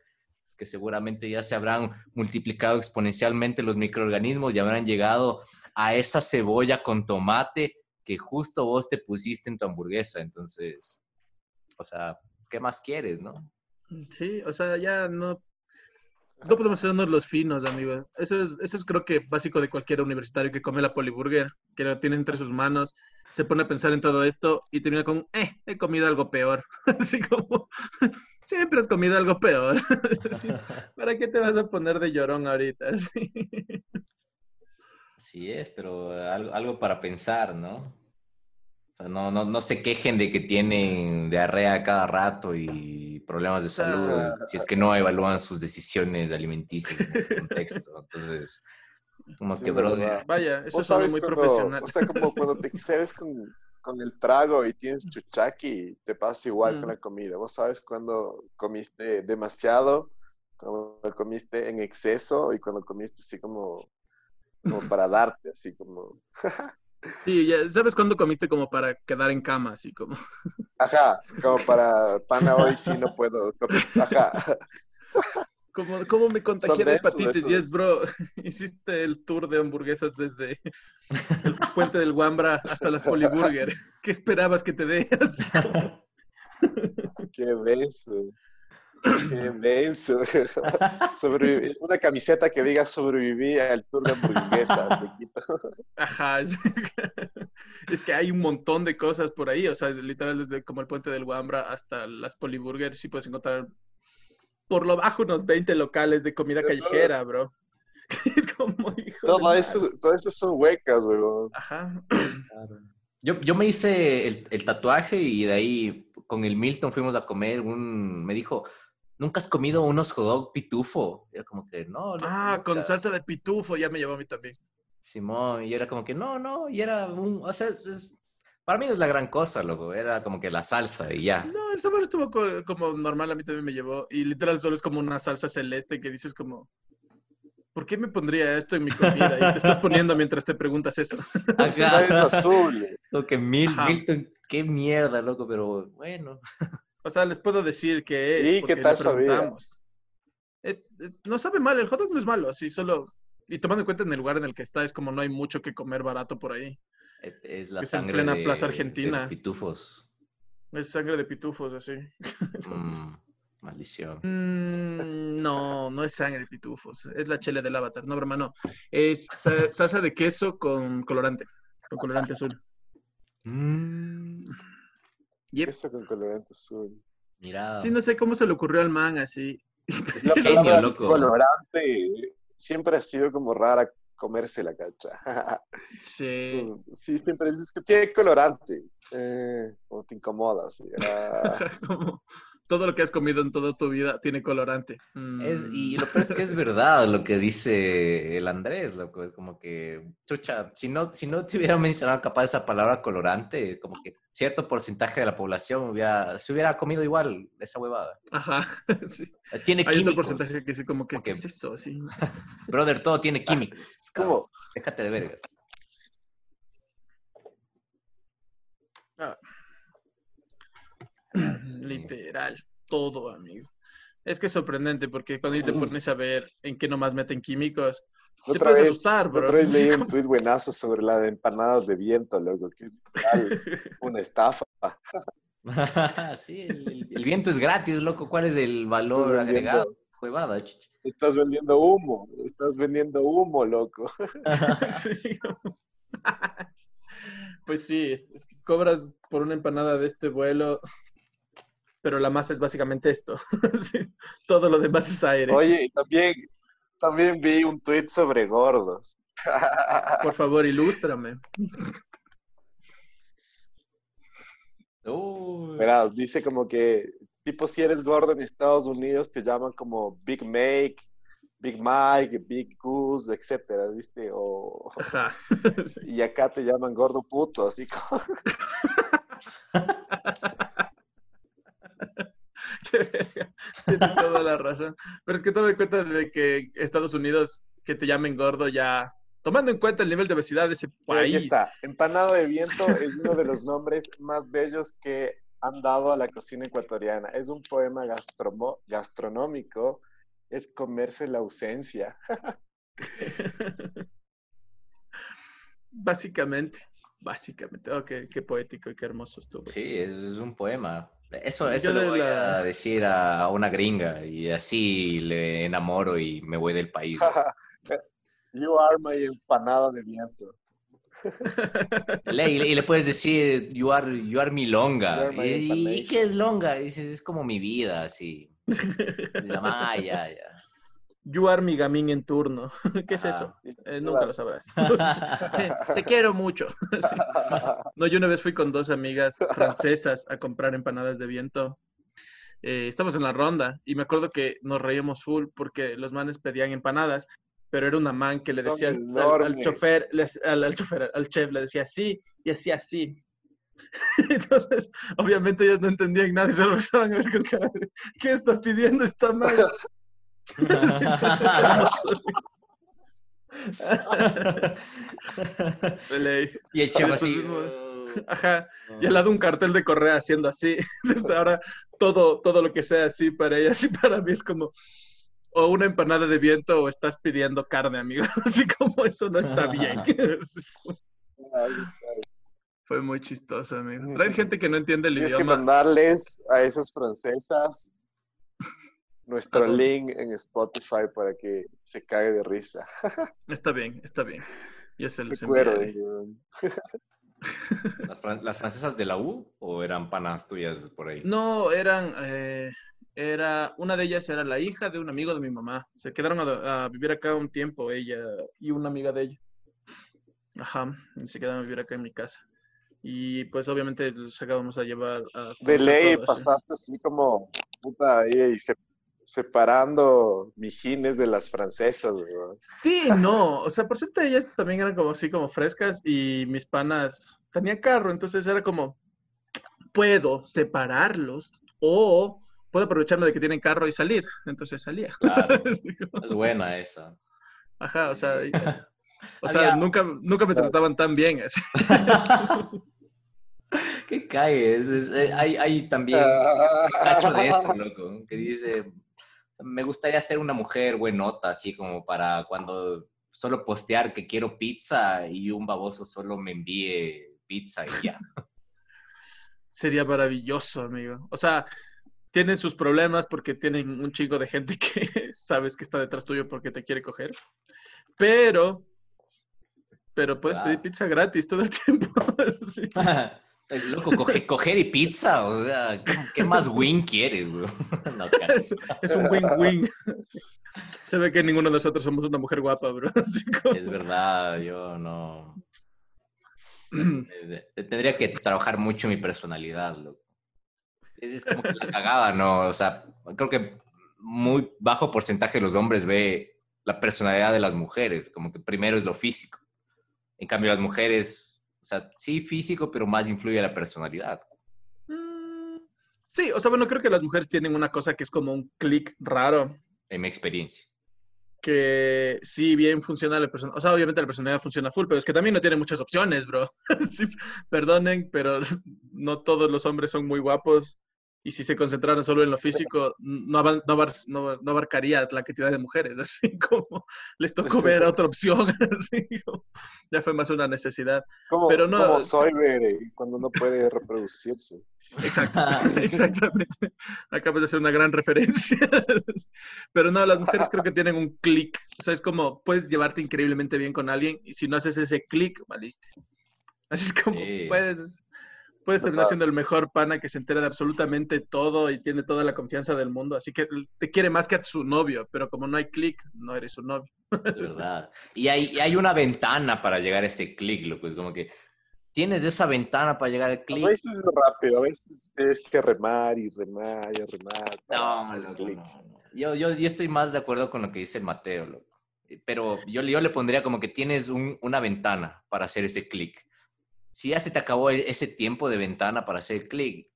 Speaker 2: que seguramente ya se habrán multiplicado exponencialmente los microorganismos y habrán llegado a esa cebolla con tomate que justo vos te pusiste en tu hamburguesa. Entonces, o sea, ¿qué más quieres, no?
Speaker 4: Sí, o sea, ya no. No podemos hacernos los finos, amigos. Eso es, eso es creo que básico de cualquier universitario que come la poliburger, que lo tiene entre sus manos, se pone a pensar en todo esto y termina con, eh, he comido algo peor. Así como, siempre has comido algo peor. ¿Para qué te vas a poner de llorón ahorita? Así.
Speaker 2: Así es, pero algo, algo para pensar, ¿no? O sea, no, no, no se quejen de que tienen diarrea cada rato y problemas de salud,
Speaker 1: Ah.
Speaker 2: si es que no evalúan sus decisiones alimenticias en ese contexto. Entonces, como
Speaker 1: Sí,
Speaker 2: que,
Speaker 1: verdad.
Speaker 4: Vaya, eso
Speaker 1: Vos
Speaker 4: es algo muy
Speaker 1: cuando,
Speaker 4: profesional.
Speaker 1: o sea, como cuando te excedes con, con el trago y tienes chuchaqui, te pasa igual
Speaker 4: Mm.
Speaker 1: con la comida. Vos sabes cuando comiste demasiado, cuando comiste en exceso y cuando comiste así como, como para darte, así como,
Speaker 4: Sí, ya, ¿sabes cuándo comiste como para quedar en cama? Así como,
Speaker 1: ajá, como para pana hoy sí no puedo comer, ajá.
Speaker 4: como ¿cómo me contagié
Speaker 1: de
Speaker 4: hepatitis? Y es, bro, hiciste el tour de hamburguesas desde el puente del Guambra hasta las Poliburger. ¿Qué esperabas que te como-
Speaker 1: Qué denso, qué denso. Una camiseta que diga sobreviví al tour de hamburguesas de Quito.
Speaker 4: Ajá, es, que hay un montón de cosas por ahí, o sea, literal desde como el puente del Guambra hasta las Poliburger, sí puedes encontrar por lo bajo unos 20 locales de comida
Speaker 1: De
Speaker 4: callejera,
Speaker 1: todas.
Speaker 4: bro. Es como, hijo
Speaker 1: Todo eso, todo eso son huecas, weón.
Speaker 4: Ajá.
Speaker 2: yo, yo me hice el, el tatuaje y de ahí con el Milton fuimos a comer un, me dijo, ¿nunca has comido unos hot dog pitufo? Y era como que, no.
Speaker 4: Ah, con
Speaker 2: nunca".
Speaker 4: salsa de pitufo, ya me llevó a mí también.
Speaker 2: Simón, y era como que no, no, y era un, o sea, es- es- para mí no es la gran cosa, loco, era como que la salsa y ya.
Speaker 4: No, el sabor estuvo co- como normal, a mí también me llevó. Y literal solo es como una salsa celeste que dices como, ¿por qué me pondría esto en mi comida? Y te estás poniendo mientras te preguntas eso.
Speaker 2: Ajá.
Speaker 1: es azul.
Speaker 2: Como que Mil,
Speaker 4: Ajá.
Speaker 2: Milton, qué mierda, loco, pero bueno.
Speaker 4: O sea, les puedo decir que es.
Speaker 1: ¿Y qué tal
Speaker 4: le
Speaker 1: sabía?
Speaker 4: preguntamos. Es- es- no sabe mal, el hot dog no es malo, así solo... Y tomando en cuenta en el lugar en el que está, es como no hay mucho que comer barato por ahí.
Speaker 2: Es- la
Speaker 4: Es en
Speaker 2: sangre
Speaker 4: plena
Speaker 2: de,
Speaker 4: Plaza
Speaker 2: de
Speaker 4: Argentina.
Speaker 2: los pitufos.
Speaker 4: Es sangre de pitufos, así.
Speaker 2: Mm, maldición.
Speaker 4: Mm, no, no es sangre de pitufos. Es la chele del avatar. No, broma, no. Es sa- salsa de queso con colorante. Con colorante azul.
Speaker 2: Mm,
Speaker 4: Yep.
Speaker 1: Eso con colorante azul.
Speaker 2: mira.
Speaker 4: Sí, no sé cómo se le ocurrió al man así.
Speaker 1: La
Speaker 2: Genio,
Speaker 1: palabra
Speaker 2: loco.
Speaker 1: colorante siempre ha sido como rara comerse la cacha.
Speaker 4: Sí.
Speaker 1: Sí, siempre dices que tiene colorante. Eh, como te incomoda, así. Ah,
Speaker 4: Como todo lo que has comido en toda tu vida tiene colorante.
Speaker 2: Es- y
Speaker 4: Mm.
Speaker 2: lo peor es que es verdad lo que dice el Andrés, loco. Es como que, chucha, si no, si no te hubiera mencionado capaz esa palabra colorante, como que cierto porcentaje de la población hubiera, se hubiera comido igual esa huevada.
Speaker 4: Ajá. sí.
Speaker 2: Tiene
Speaker 4: Hay otro
Speaker 2: químicos.
Speaker 4: porcentaje que sí, como que,
Speaker 2: como
Speaker 4: ¿qué
Speaker 2: que-
Speaker 4: es eso? Sí.
Speaker 2: Brother, todo tiene químicos.
Speaker 1: es como,
Speaker 2: Déjate de vergas.
Speaker 4: Ah. Literal, todo, amigo. Es que es sorprendente porque cuando te pones a ver en qué nomás meten químicos, te
Speaker 1: Otra
Speaker 4: puedes
Speaker 1: vez,
Speaker 4: asustar, bro.
Speaker 1: otra vez leí un tuit buenazo sobre las empanadas de viento, loco, que es literal una estafa.
Speaker 2: sí, el, viento es gratis, loco. ¿Cuál es el valor
Speaker 1: vendiendo-
Speaker 2: agregado? Huevada.
Speaker 1: Estás vendiendo humo, estás vendiendo humo, loco.
Speaker 4: Sí. Pues sí, es, es que cobras por una empanada de este vuelo, pero la masa es básicamente esto. Sí, Todo lo demás es aire.
Speaker 1: Oye, y también, también vi un tuit sobre gordos.
Speaker 4: Por favor, ilústrame.
Speaker 2: Uy.
Speaker 1: Verás, dice como que, tipo, si eres gordo en Estados Unidos, te llaman como Big Make, Big Mike, Big Goose, etcétera, ¿viste? O,
Speaker 4: Ajá. Sí.
Speaker 1: y acá te llaman gordo puto, así como...
Speaker 4: Tienes toda la razón. Pero es que tome en cuenta de que Estados Unidos, que te llamen gordo ya, tomando en cuenta el nivel de obesidad de ese
Speaker 1: Pero aquí
Speaker 4: país.
Speaker 1: está, Empanado de Viento es uno de los nombres más bellos que han dado a la cocina ecuatoriana. Es un poema gastronómico, es comerse la ausencia.
Speaker 4: Básicamente, básicamente. Oh, qué, qué poético y qué hermoso estuvo.
Speaker 2: Sí, es, es un poema. Eso, eso le
Speaker 4: de
Speaker 2: voy
Speaker 4: la-
Speaker 2: a decir a una gringa y así le enamoro y me voy del país.
Speaker 1: you are my empanada de viento.
Speaker 2: Le- y, le, y le puedes decir, you are, you are mi
Speaker 1: You
Speaker 2: longa.
Speaker 1: are
Speaker 2: ¿Y, y qué es longa? Y dices, es como mi vida, así. Y dices, ah, ya, ya.
Speaker 4: You are mi gamín en turno. ¿Qué es eso? Eh, nunca lo sabrás. Te quiero mucho. Sí. No, yo una vez fui con dos amigas francesas a comprar empanadas de viento. Eh, estamos en la ronda y me acuerdo que nos reíamos full porque los manes pedían empanadas, pero era una man que le
Speaker 1: Son
Speaker 4: decía al, al- chofer, les- al, al chofer, al chef, le decía así y hacía así. Entonces, obviamente ellos no entendían nada y solo empezaban a ver con cara de, ¿qué está pidiendo esta man? De ley.
Speaker 2: y el chef así.
Speaker 4: vimos-
Speaker 2: "Uh,
Speaker 4: Ajá. Y al lado un cartel de Correa haciendo así. Desde ahora, todo, todo lo que sea así para ella, así para mí es como o una empanada de viento o estás pidiendo carne, amigo. Así como eso no está bien. Fue muy chistoso, amigo. Traen gente que no entiende el
Speaker 1: Tienes que
Speaker 4: idioma.
Speaker 1: mandarles a esas francesas nuestro link en Spotify para que se cague de risa.
Speaker 4: Está bien, está bien. Ya se
Speaker 1: Se
Speaker 4: los.
Speaker 2: ¿Las, fran- las francesas de la U o eran panas tuyas por ahí?
Speaker 4: No, eran, eh, era, una de ellas era la hija de un amigo de mi mamá. Se quedaron a, a vivir acá un tiempo, ella y una amiga de ella. Ajá, y se quedaron a vivir acá en mi casa. Y pues obviamente los acabamos a llevar a...
Speaker 1: De ley
Speaker 4: todo,
Speaker 1: pasaste así como puta ahí y se- separando mijines de las francesas, weón.
Speaker 4: Sí, no, o sea, por suerte ellas también eran como así, como frescas y mis panas tenían carro, entonces era como, puedo separarlos o puedo aprovecharme de que tienen carro y salir, entonces salía.
Speaker 2: Claro, es buena esa.
Speaker 4: Ajá, o sea, y- o
Speaker 2: Había-
Speaker 4: sea, nunca, nunca me trataban tan bien. así.
Speaker 2: ¿Qué cae? Es- es- eh, hay, hay también cacho de eso, loco, que dice, me gustaría ser una mujer buenota, así como para cuando solo postear que quiero pizza y un baboso solo me envíe pizza y ya.
Speaker 4: Sería maravilloso, amigo. O sea, tienen sus problemas porque tienen un chingo de gente que sabes que está detrás tuyo porque te quiere coger. Pero, pero puedes pedir pizza gratis todo el tiempo. Eso sí.
Speaker 2: Loco, coge- coger y pizza, o sea, ¿qué, más win quieres, güey? No.
Speaker 4: Es, es un win-win. Se ve que ninguno de nosotros somos una mujer guapa, bro. Como-
Speaker 2: es verdad, yo no... Eh, Tendría que trabajar mucho mi personalidad, loco. Es, es como que la cagada, ¿no? O sea, creo que muy bajo porcentaje de los hombres ve la personalidad de las mujeres, como que primero es lo físico. En cambio, las mujeres, sea, sí físico, pero más influye la personalidad.
Speaker 4: Mm, Sí, o sea, bueno, creo que las mujeres tienen una cosa que es como un clic raro,
Speaker 2: En mi experiencia.
Speaker 4: que sí, bien funciona la personalidad. O sea, obviamente la personalidad funciona full, pero es que también no tiene muchas opciones, bro. Sí, perdonen, pero no todos los hombres son muy guapos y si se concentraran solo en lo físico, no, abar- no, abar- no- no abarcaría la cantidad de mujeres, así como les tocó ver otra opción, así como, ya fue más una necesidad.
Speaker 1: Como,
Speaker 4: Pero no-
Speaker 1: como eh, cuando no puede reproducirse.
Speaker 4: Exacto, exactamente. Acabas de hacer una gran referencia. Pero no, las mujeres creo que tienen un clic. O sea, es como puedes llevarte increíblemente bien con alguien y si no haces ese clic, valiste. Así es como
Speaker 2: Sí.
Speaker 4: puedes, puedes terminar siendo el mejor pana que se entera de absolutamente todo y tiene toda la confianza del mundo. Así que te quiere más que a su novio, pero como no hay clic, no eres su novio.
Speaker 2: De verdad. Y hay, y hay una ventana para llegar a ese clic, loco. Es como que tienes esa ventana para llegar al
Speaker 1: A
Speaker 2: clic.
Speaker 1: veces es rápido, a veces tienes que remar y remar y remar.
Speaker 2: No, loco, no, no. Yo, yo, yo estoy más de acuerdo con lo que dice el Mateo, loco. Pero yo, yo le pondría como que tienes un- una ventana para hacer ese clic. Si ya se te acabó e- ese tiempo de ventana para hacer clic,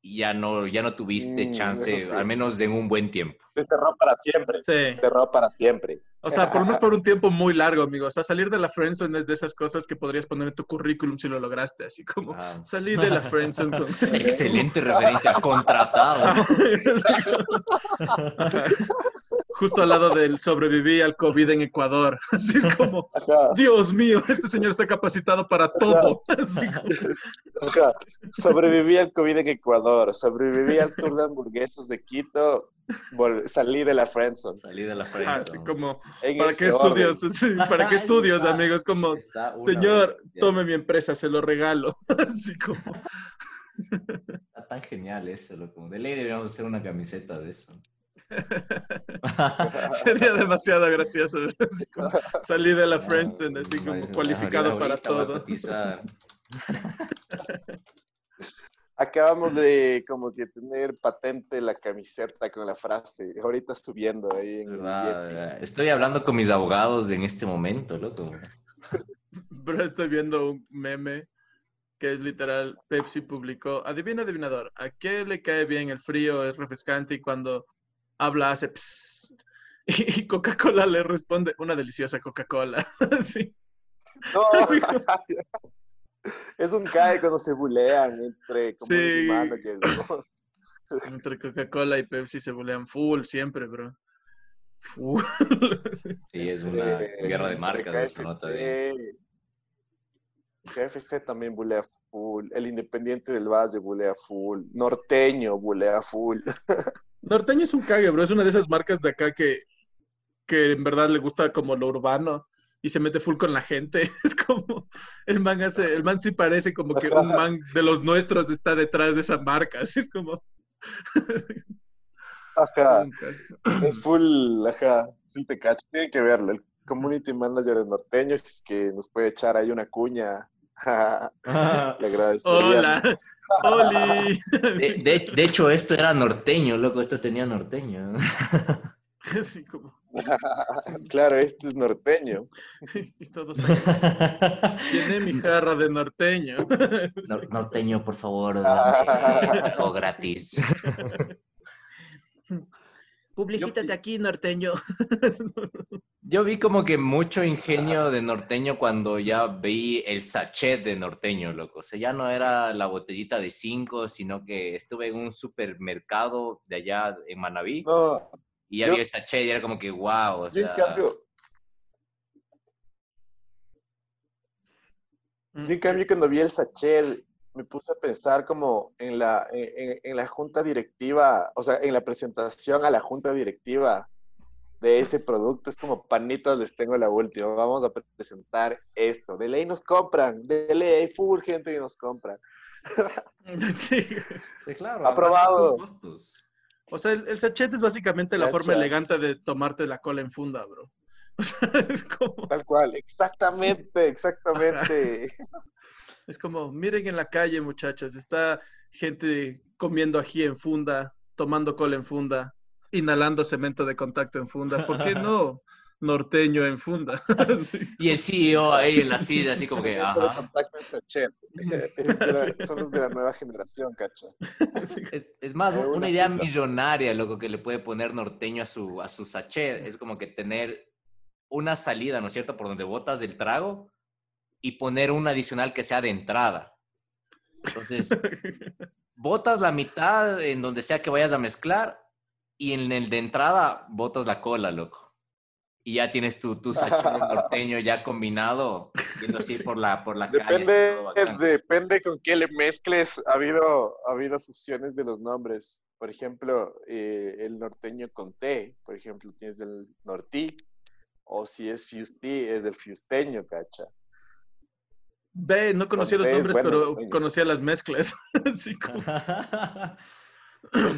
Speaker 2: ya no, ya no tuviste
Speaker 1: Mm,
Speaker 2: chance,
Speaker 1: sí.
Speaker 2: al menos en un buen tiempo.
Speaker 1: Se cerró para siempre. Se
Speaker 4: Sí.
Speaker 1: cerró para siempre.
Speaker 4: O sea, por lo menos por un tiempo muy largo, amigo. O sea, salir de la friendzone es de esas cosas que podrías poner en tu currículum si lo lograste. Así como
Speaker 2: Ajá.
Speaker 4: salir de la friendzone con...
Speaker 2: Excelente referencia, contratado.
Speaker 4: Justo al lado del sobreviví al COVID en Ecuador. Así es como,
Speaker 1: Ajá,
Speaker 4: Dios mío, este señor está capacitado para todo.
Speaker 1: Ajá. Sobreviví al COVID en Ecuador, sobreviví al tour de hamburguesas de Quito, vol- salí de la friendzone.
Speaker 2: Salí de la
Speaker 4: así
Speaker 2: friendzone.
Speaker 4: como ¿para qué estudios? Sí, ¿Para qué estudios,
Speaker 2: está.
Speaker 4: amigos? Como, señor, tome mi empresa, se lo regalo. Así como,
Speaker 2: Está tan genial eso, loco. De ley deberíamos hacer una camiseta de eso.
Speaker 4: sería demasiado gracioso. Salí de la friendzone, así como cualificado
Speaker 2: ahorita
Speaker 4: para todo.
Speaker 1: Acabamos de como que tener patente la camiseta con la frase. Ahorita subiendo ahí en el
Speaker 2: ¿Verdad? Estoy hablando con mis abogados en este momento, loco.
Speaker 4: Pero estoy viendo un meme que es literal, Pepsi publicó, adivina adivinador, ¿a qué le cae bien el frío? Es refrescante y cuando habla hace pss. Y Coca-Cola le responde, una deliciosa Coca-Cola. Sí.
Speaker 1: No. es un cae cuando se bulean entre community
Speaker 4: Sí.
Speaker 1: managers. ¿no?
Speaker 4: Entre Coca-Cola y Pepsi se bulean full siempre, bro. Full.
Speaker 2: Sí, es una
Speaker 1: Eh,
Speaker 2: guerra de marcas, eso nota de...
Speaker 1: KFC KFC también bulea full. El Independiente del Valle bulea full. Norteño bulea full.
Speaker 4: Norteño es un cague, bro. Es una de esas marcas de acá que, que en verdad le gusta como lo urbano y se mete full con la gente. Es como, el man hace, el man sí parece como que un man de los nuestros está detrás de esa marca. Así es como...
Speaker 1: Ajá. Es full, ajá. Sí te cacho. Tienen que verlo. El community manager Norteño es que nos puede echar ahí una cuña. Le.
Speaker 4: Hola, Oli.
Speaker 2: De, de- de hecho, esto era norteño, loco. Esto tenía norteño.
Speaker 4: Como,
Speaker 1: claro, este es norteño.
Speaker 4: y todos ahí, Tiene mi jarra de norteño.
Speaker 2: Nor- norteño, por favor, dame algo gratis.
Speaker 4: Publicítate aquí, norteño.
Speaker 2: Yo vi como que mucho ingenio de norteño cuando ya vi el sachet de norteño, loco. O sea, ya no era la botellita de cinco, sino que estuve en un supermercado de allá en Manabí
Speaker 1: No,
Speaker 2: y ya
Speaker 1: yo-
Speaker 2: vi el sachet y era como que wow, o sea,
Speaker 1: cambio, yo en cambio cuando vi el sachet me puse a pensar como en la, en, en- la junta directiva, o sea, en la presentación a la junta directiva de ese producto. Es como panitas, les tengo la última. Vamos a presentar esto. De ley nos compran, de ley hay full gente que nos compra.
Speaker 4: Sí.
Speaker 2: sí, claro,
Speaker 1: Aprobado.
Speaker 2: costos.
Speaker 4: O sea, el, el sachet es básicamente la
Speaker 1: Cacha.
Speaker 4: forma elegante de tomarte la cola en funda, bro. O sea, es como,
Speaker 1: Tal cual, exactamente, exactamente.
Speaker 4: es como, miren en la calle, muchachos, está gente comiendo ají en funda, tomando cola en funda, inhalando cemento de contacto en funda. ¿Por qué no? Norteño en funda. Sí.
Speaker 2: Y el CEO ahí en la silla, así como que, ajá.
Speaker 1: son los de la nueva generación, cacha.
Speaker 2: Es, es más, una,
Speaker 1: una
Speaker 2: idea millonaria, loco, que le puede poner norteño a su, a su sachet. Es como que tener una salida, ¿no es cierto?, por donde botas el trago y poner un adicional que sea de entrada. Entonces, botas la mitad en donde sea que vayas a mezclar y en el de entrada botas la cola, loco. Y ya tienes tu, tu sachet norteño ya combinado, yendo así por la, por la calle.
Speaker 1: Depende,
Speaker 2: bacán.
Speaker 1: depende con qué le mezcles. Ha habido, ha habido fusiones de los nombres. Por ejemplo, eh, el norteño con T, por ejemplo, tienes el nortí. O si es fustí, es el fusteño, cacha.
Speaker 4: Ve, no conocía los nombres,
Speaker 1: bueno,
Speaker 4: pero conocía las mezclas. Como-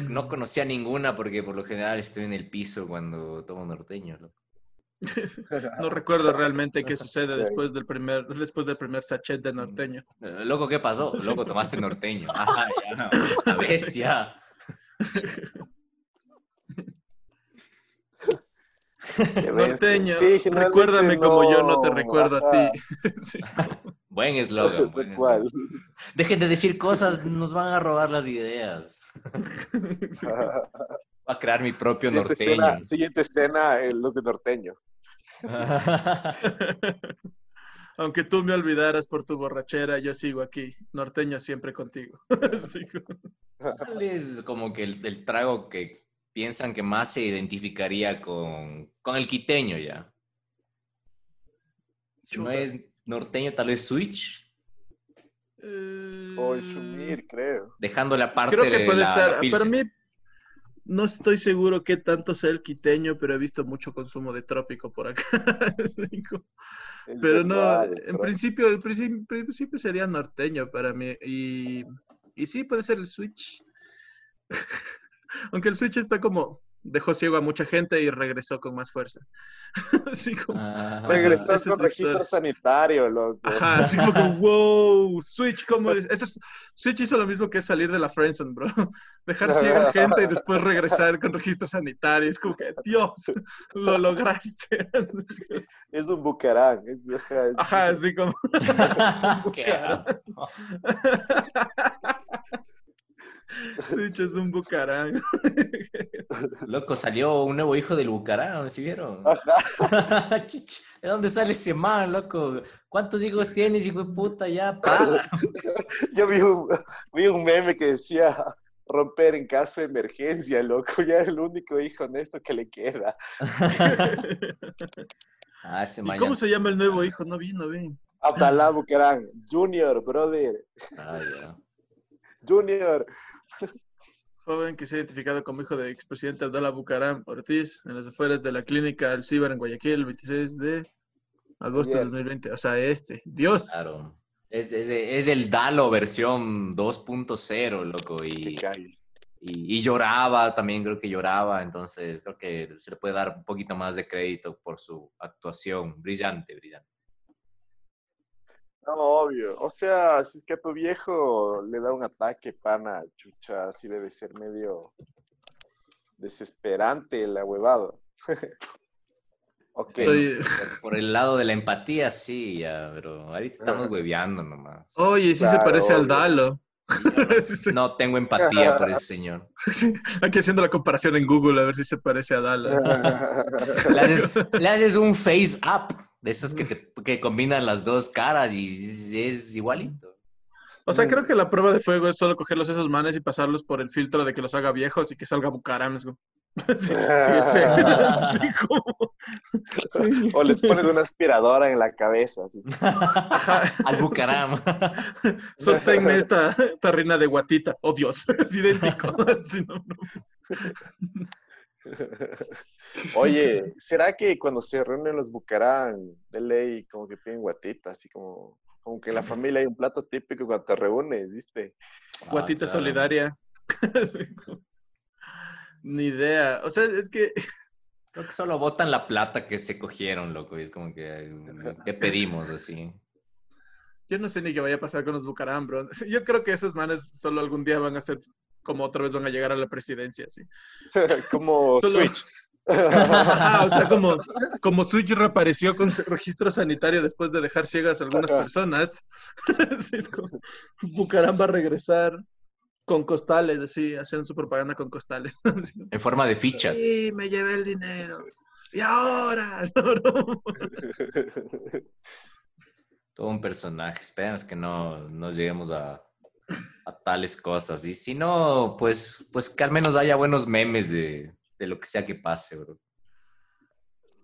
Speaker 2: No conocía ninguna porque por lo general estoy en el piso cuando tomo norteño.
Speaker 4: No recuerdo realmente qué sucede después del primer, después del primer sachet de norteño.
Speaker 2: Eh, Loco, ¿qué pasó? Loco, tomaste norteño. Ah, ya. La bestia.
Speaker 1: Qué denso.
Speaker 4: Norteño,
Speaker 1: Sí,
Speaker 4: recuérdame como yo no te recuerdo
Speaker 1: ajá.
Speaker 4: a ti. Sí.
Speaker 2: Buen eslogan. Buen eslogan. Dejen de decir cosas, nos van a robar las ideas. Voy a crear mi propio
Speaker 1: Siguiente
Speaker 2: norteño.
Speaker 1: escena, siguiente escena, eh, los de norteño.
Speaker 4: Aunque tú me olvidaras por tu borrachera, yo sigo aquí, norteño siempre contigo.
Speaker 2: ¿Cuál es como que el, el trago que piensan que más se identificaría con, con el quiteño ya? Si no es norteño, tal vez switch,
Speaker 4: Eh,
Speaker 1: O el Shumir, creo.
Speaker 2: dejando la parte
Speaker 4: Creo que
Speaker 2: de
Speaker 4: puede
Speaker 2: la,
Speaker 4: estar.
Speaker 2: la
Speaker 4: Para mí, no estoy seguro qué tanto sea el quiteño, pero he visto mucho consumo de trópico por acá. Pero no, en principio, el principio, principio sería norteño para mí. Y, y sí, puede ser el Switch. Aunque el Switch está como, dejó ciego a mucha gente y regresó con más fuerza. Así como,
Speaker 2: Ah,
Speaker 1: Regresó con registro
Speaker 4: historia.
Speaker 1: sanitario, loco.
Speaker 4: ajá, así como, que, wow, Switch, ¿cómo es? Eso es- Switch hizo lo mismo que salir de la friendzone, bro. Dejar ciega a gente y después regresar con registro sanitario. Es como que, Dios, lo lograste.
Speaker 1: Es un bucarán. Es, ajá, es-
Speaker 4: Ajá, así como...
Speaker 2: Qué asco.
Speaker 4: Switch es un bucarán.
Speaker 2: Loco, salió un nuevo hijo del Bucarán, ¿sí vieron? ¿De dónde sale ese man, loco? ¿Cuántos hijos tienes, hijo de puta? Ya, para.
Speaker 1: Yo vi un, vi un meme que decía romper en caso de emergencia, loco. Ya es el único hijo honesto que le queda.
Speaker 2: Ah, ese
Speaker 4: ¿Y cómo se llama el nuevo hijo? No vi, no vi.
Speaker 1: Abdalá Bucarán. Junior, brother.
Speaker 2: Ah, ya.
Speaker 1: Junior.
Speaker 4: Joven que se ha identificado como hijo del expresidente Abdalá Bucaram Ortiz en las afueras de la clínica Alcibar en Guayaquil el 26 de agosto de
Speaker 1: Bien.
Speaker 4: 2020. O sea, este. Dios.
Speaker 2: Claro. Es, es, es el Dalo versión 2.0, loco. Y, y, y lloraba, también creo que lloraba. Entonces, creo que se le puede dar un poquito más de crédito por su actuación. Brillante, brillante.
Speaker 1: No, obvio. O sea, si es que a tu viejo le da un ataque, pana, chucha, así debe ser medio desesperante la huevada. ok.
Speaker 4: Estoy-
Speaker 2: Por, el lado de la empatía, sí, ya, pero ahorita estamos hueveando nomás.
Speaker 4: Oye, sí se
Speaker 1: Claro,
Speaker 4: parece al. Dalo.
Speaker 2: No tengo empatía por ese señor.
Speaker 4: Sí, Aquí haciendo la comparación en Google a ver si se parece a Dalo.
Speaker 2: Le haces, le haces un face up de esos que, te- que combinan las dos caras y es, igualito.
Speaker 4: O sea, creo que la prueba de fuego es solo cogerlos esos manes y pasarlos por el filtro de que los haga viejos y que salga Bucaram. Sí, sí, sí, sí, como- sí.
Speaker 1: o les pones una aspiradora en la cabeza. así.
Speaker 2: Al Bucaram.
Speaker 4: Sosténme esta tarrina de guatita. Oh, Dios, es idéntico. Sí, no, no.
Speaker 1: Oye, ¿será que cuando se reúnen los Bucarán de ley como que piden guatita? Así como, como que en la familia hay un plato típico cuando te reúnes, ¿viste?
Speaker 4: Guatita
Speaker 2: Ah, claro.
Speaker 4: solidaria. Ni idea. O sea, es que
Speaker 2: Creo que solo botan la plata que se cogieron, loco. Y es como que, ¿qué pedimos así?
Speaker 4: yo no sé ni qué vaya a pasar con los Bucaram, bro. Yo creo que esos manes solo algún día van a ser como otra vez van a llegar a la presidencia, sí.
Speaker 1: como
Speaker 4: Solo-
Speaker 1: Switch.
Speaker 4: Ajá, o sea, como, como Switch reapareció con su registro sanitario después de dejar ciegas a algunas personas. Sí, es como, Bucaram va a regresar con costales, así, haciendo su propaganda con costales.
Speaker 2: En forma de fichas.
Speaker 4: Sí, me llevé el dinero. Y ahora. No, no.
Speaker 2: Todo un personaje. Esperemos que no nos lleguemos a, a tales cosas. Y si no, pues, pues que al menos haya buenos memes de, de lo que sea que pase, bro.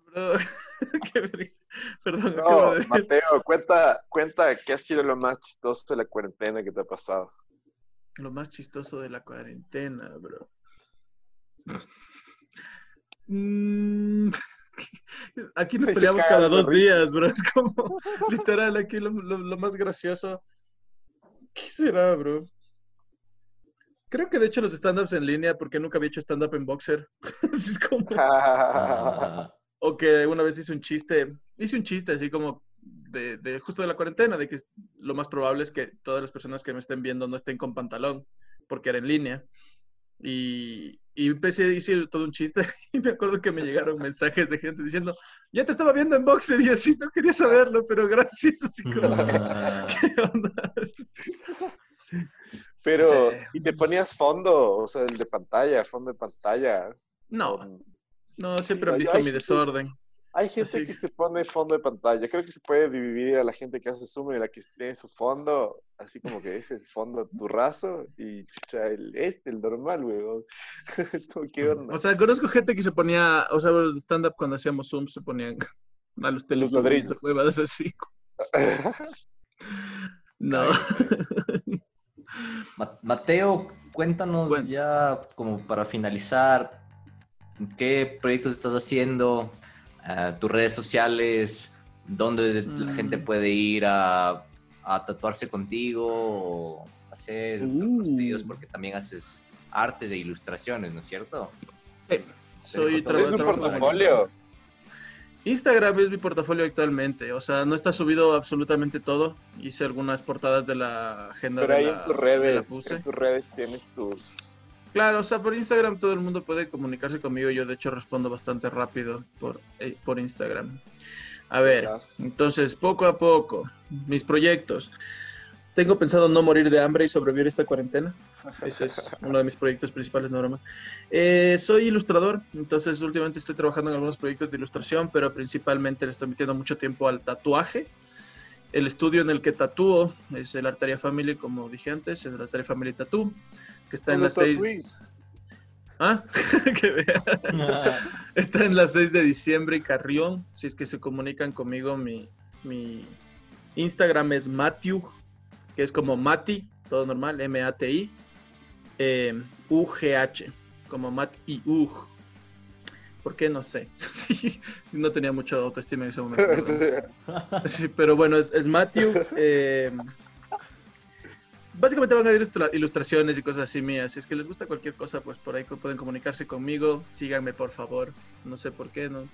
Speaker 4: Bro, qué. Perdón,
Speaker 1: No,
Speaker 4: acabo de-
Speaker 1: Mateo, cuenta, cuenta qué ha sido lo más chistoso de la cuarentena que te ha pasado.
Speaker 4: Lo más chistoso de la cuarentena, bro. Mm, Aquí nos peleamos cada dos días, bro. Es como, literal, aquí lo, lo- lo más gracioso. ¿Qué será, bro? Creo que de hecho los stand-ups en línea, porque nunca había hecho stand-up en boxer. Es como... O que una vez hice un chiste, hice un chiste así como de, de justo de la cuarentena, de que lo más probable es que todas las personas que me estén viendo no estén con pantalón, porque era en línea. Y, y empecé, hice todo un chiste y me acuerdo que me llegaron mensajes de gente diciendo, ya te estaba viendo en boxer y así, no quería saberlo, pero gracias, así como, ¿qué onda?
Speaker 1: Pero,
Speaker 4: Sí.
Speaker 1: y te ponías fondo, o sea, el de pantalla, fondo de pantalla.
Speaker 4: No,
Speaker 1: con-
Speaker 4: no, siempre han visto mi
Speaker 1: sí.
Speaker 4: desorden.
Speaker 1: Hay gente
Speaker 4: Sí.
Speaker 1: que se pone fondo de pantalla. Creo que se puede dividir a la gente que hace zoom y la que tiene su fondo, así como que es el fondo turrazo y chucha, el este, el normal, weón. es como que onda.
Speaker 4: O sea, conozco gente que se ponía, o sea, los stand-up cuando hacíamos Zoom se ponían a los teléfonos,
Speaker 1: ladrillos.
Speaker 4: huevadas así. No.
Speaker 2: Ma- Mateo, cuéntanos
Speaker 4: Bueno.
Speaker 2: ya como para finalizar, ¿qué proyectos estás haciendo? Ah, tus redes sociales, dónde la
Speaker 4: Mm.
Speaker 2: gente puede ir a, a tatuarse contigo o hacer
Speaker 4: Uh.
Speaker 2: videos porque también haces artes e ilustraciones, ¿no es cierto?
Speaker 4: Sí, Soy
Speaker 2: ¿Tienes
Speaker 4: traba-
Speaker 1: ¿Es un portafolio?
Speaker 4: Instagram es mi portafolio actualmente. O sea, no está subido absolutamente todo. Hice algunas portadas de la agenda
Speaker 1: Pero
Speaker 4: de
Speaker 1: ahí
Speaker 4: la,
Speaker 1: en tus redes, en tus redes tienes tus...
Speaker 4: Claro, o sea, por Instagram todo el mundo puede comunicarse conmigo. Yo, de hecho, respondo bastante rápido por, eh, por Instagram. A ver, entonces, poco a poco, mis proyectos. Tengo pensado no morir de hambre y sobrevivir esta cuarentena. Ese es uno de mis proyectos principales, no broma. Eh, soy ilustrador, entonces últimamente estoy trabajando en algunos proyectos de ilustración, pero principalmente le estoy metiendo mucho tiempo al tatuaje. El estudio en el que tatúo es el Arteria Family, como dije antes, el Arteria Family Tattoo, que está en
Speaker 1: ¿Dónde
Speaker 4: las seis...
Speaker 1: tatuís?
Speaker 4: ¿Ah? que vea. Está en las 6 de diciembre y Carrión. Si es que se comunican conmigo, mi, mi Instagram es Matthew, que es como Mati, todo normal, M-A-T-I, eh, U-G-H, como Mat y Ug. ¿Por qué? No sé. Sí, no tenía mucha autoestima en ese momento. Sí, pero bueno, es, es Matthew. eh, básicamente van a ver ilustra- ilustraciones y cosas así mías. Si es que les gusta cualquier cosa, pues por ahí pueden comunicarse conmigo. Síganme, por favor. No sé por qué, no,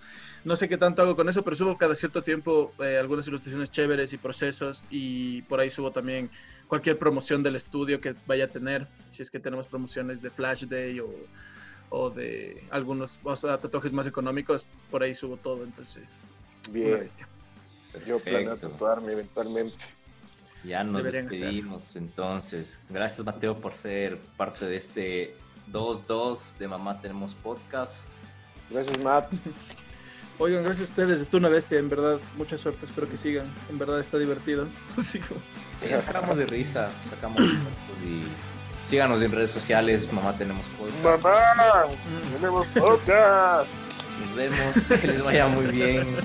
Speaker 4: no sé qué tanto hago con eso, pero subo cada cierto tiempo eh, algunas ilustraciones chéveres y procesos. Y por ahí subo también cualquier promoción del estudio que vaya a tener. Si es que tenemos promociones de Flash Day o, o de algunos o sea, tatuajes más económicos, por ahí subo todo. Entonces, una
Speaker 1: Bien,
Speaker 4: bestia.
Speaker 1: yo planeo
Speaker 2: Perfecto.
Speaker 1: tatuarme eventualmente.
Speaker 2: Ya nos
Speaker 4: Deberían
Speaker 2: despedimos entonces. Gracias Mateo por ser parte de este 2-2 de Mamá Tenemos Podcast.
Speaker 1: Gracias, Matt.
Speaker 4: Oigan, gracias a ustedes. Tú una bestia, en verdad. Mucha suerte. Espero que sigan. En verdad está divertido. Así como...
Speaker 2: Sí, nos sacamos de risa, sacamos de fotos y síganos en redes sociales, Mamá Tenemos Podcast.
Speaker 1: Mamá, tenemos podcast.
Speaker 2: Nos vemos, que les vaya muy bien.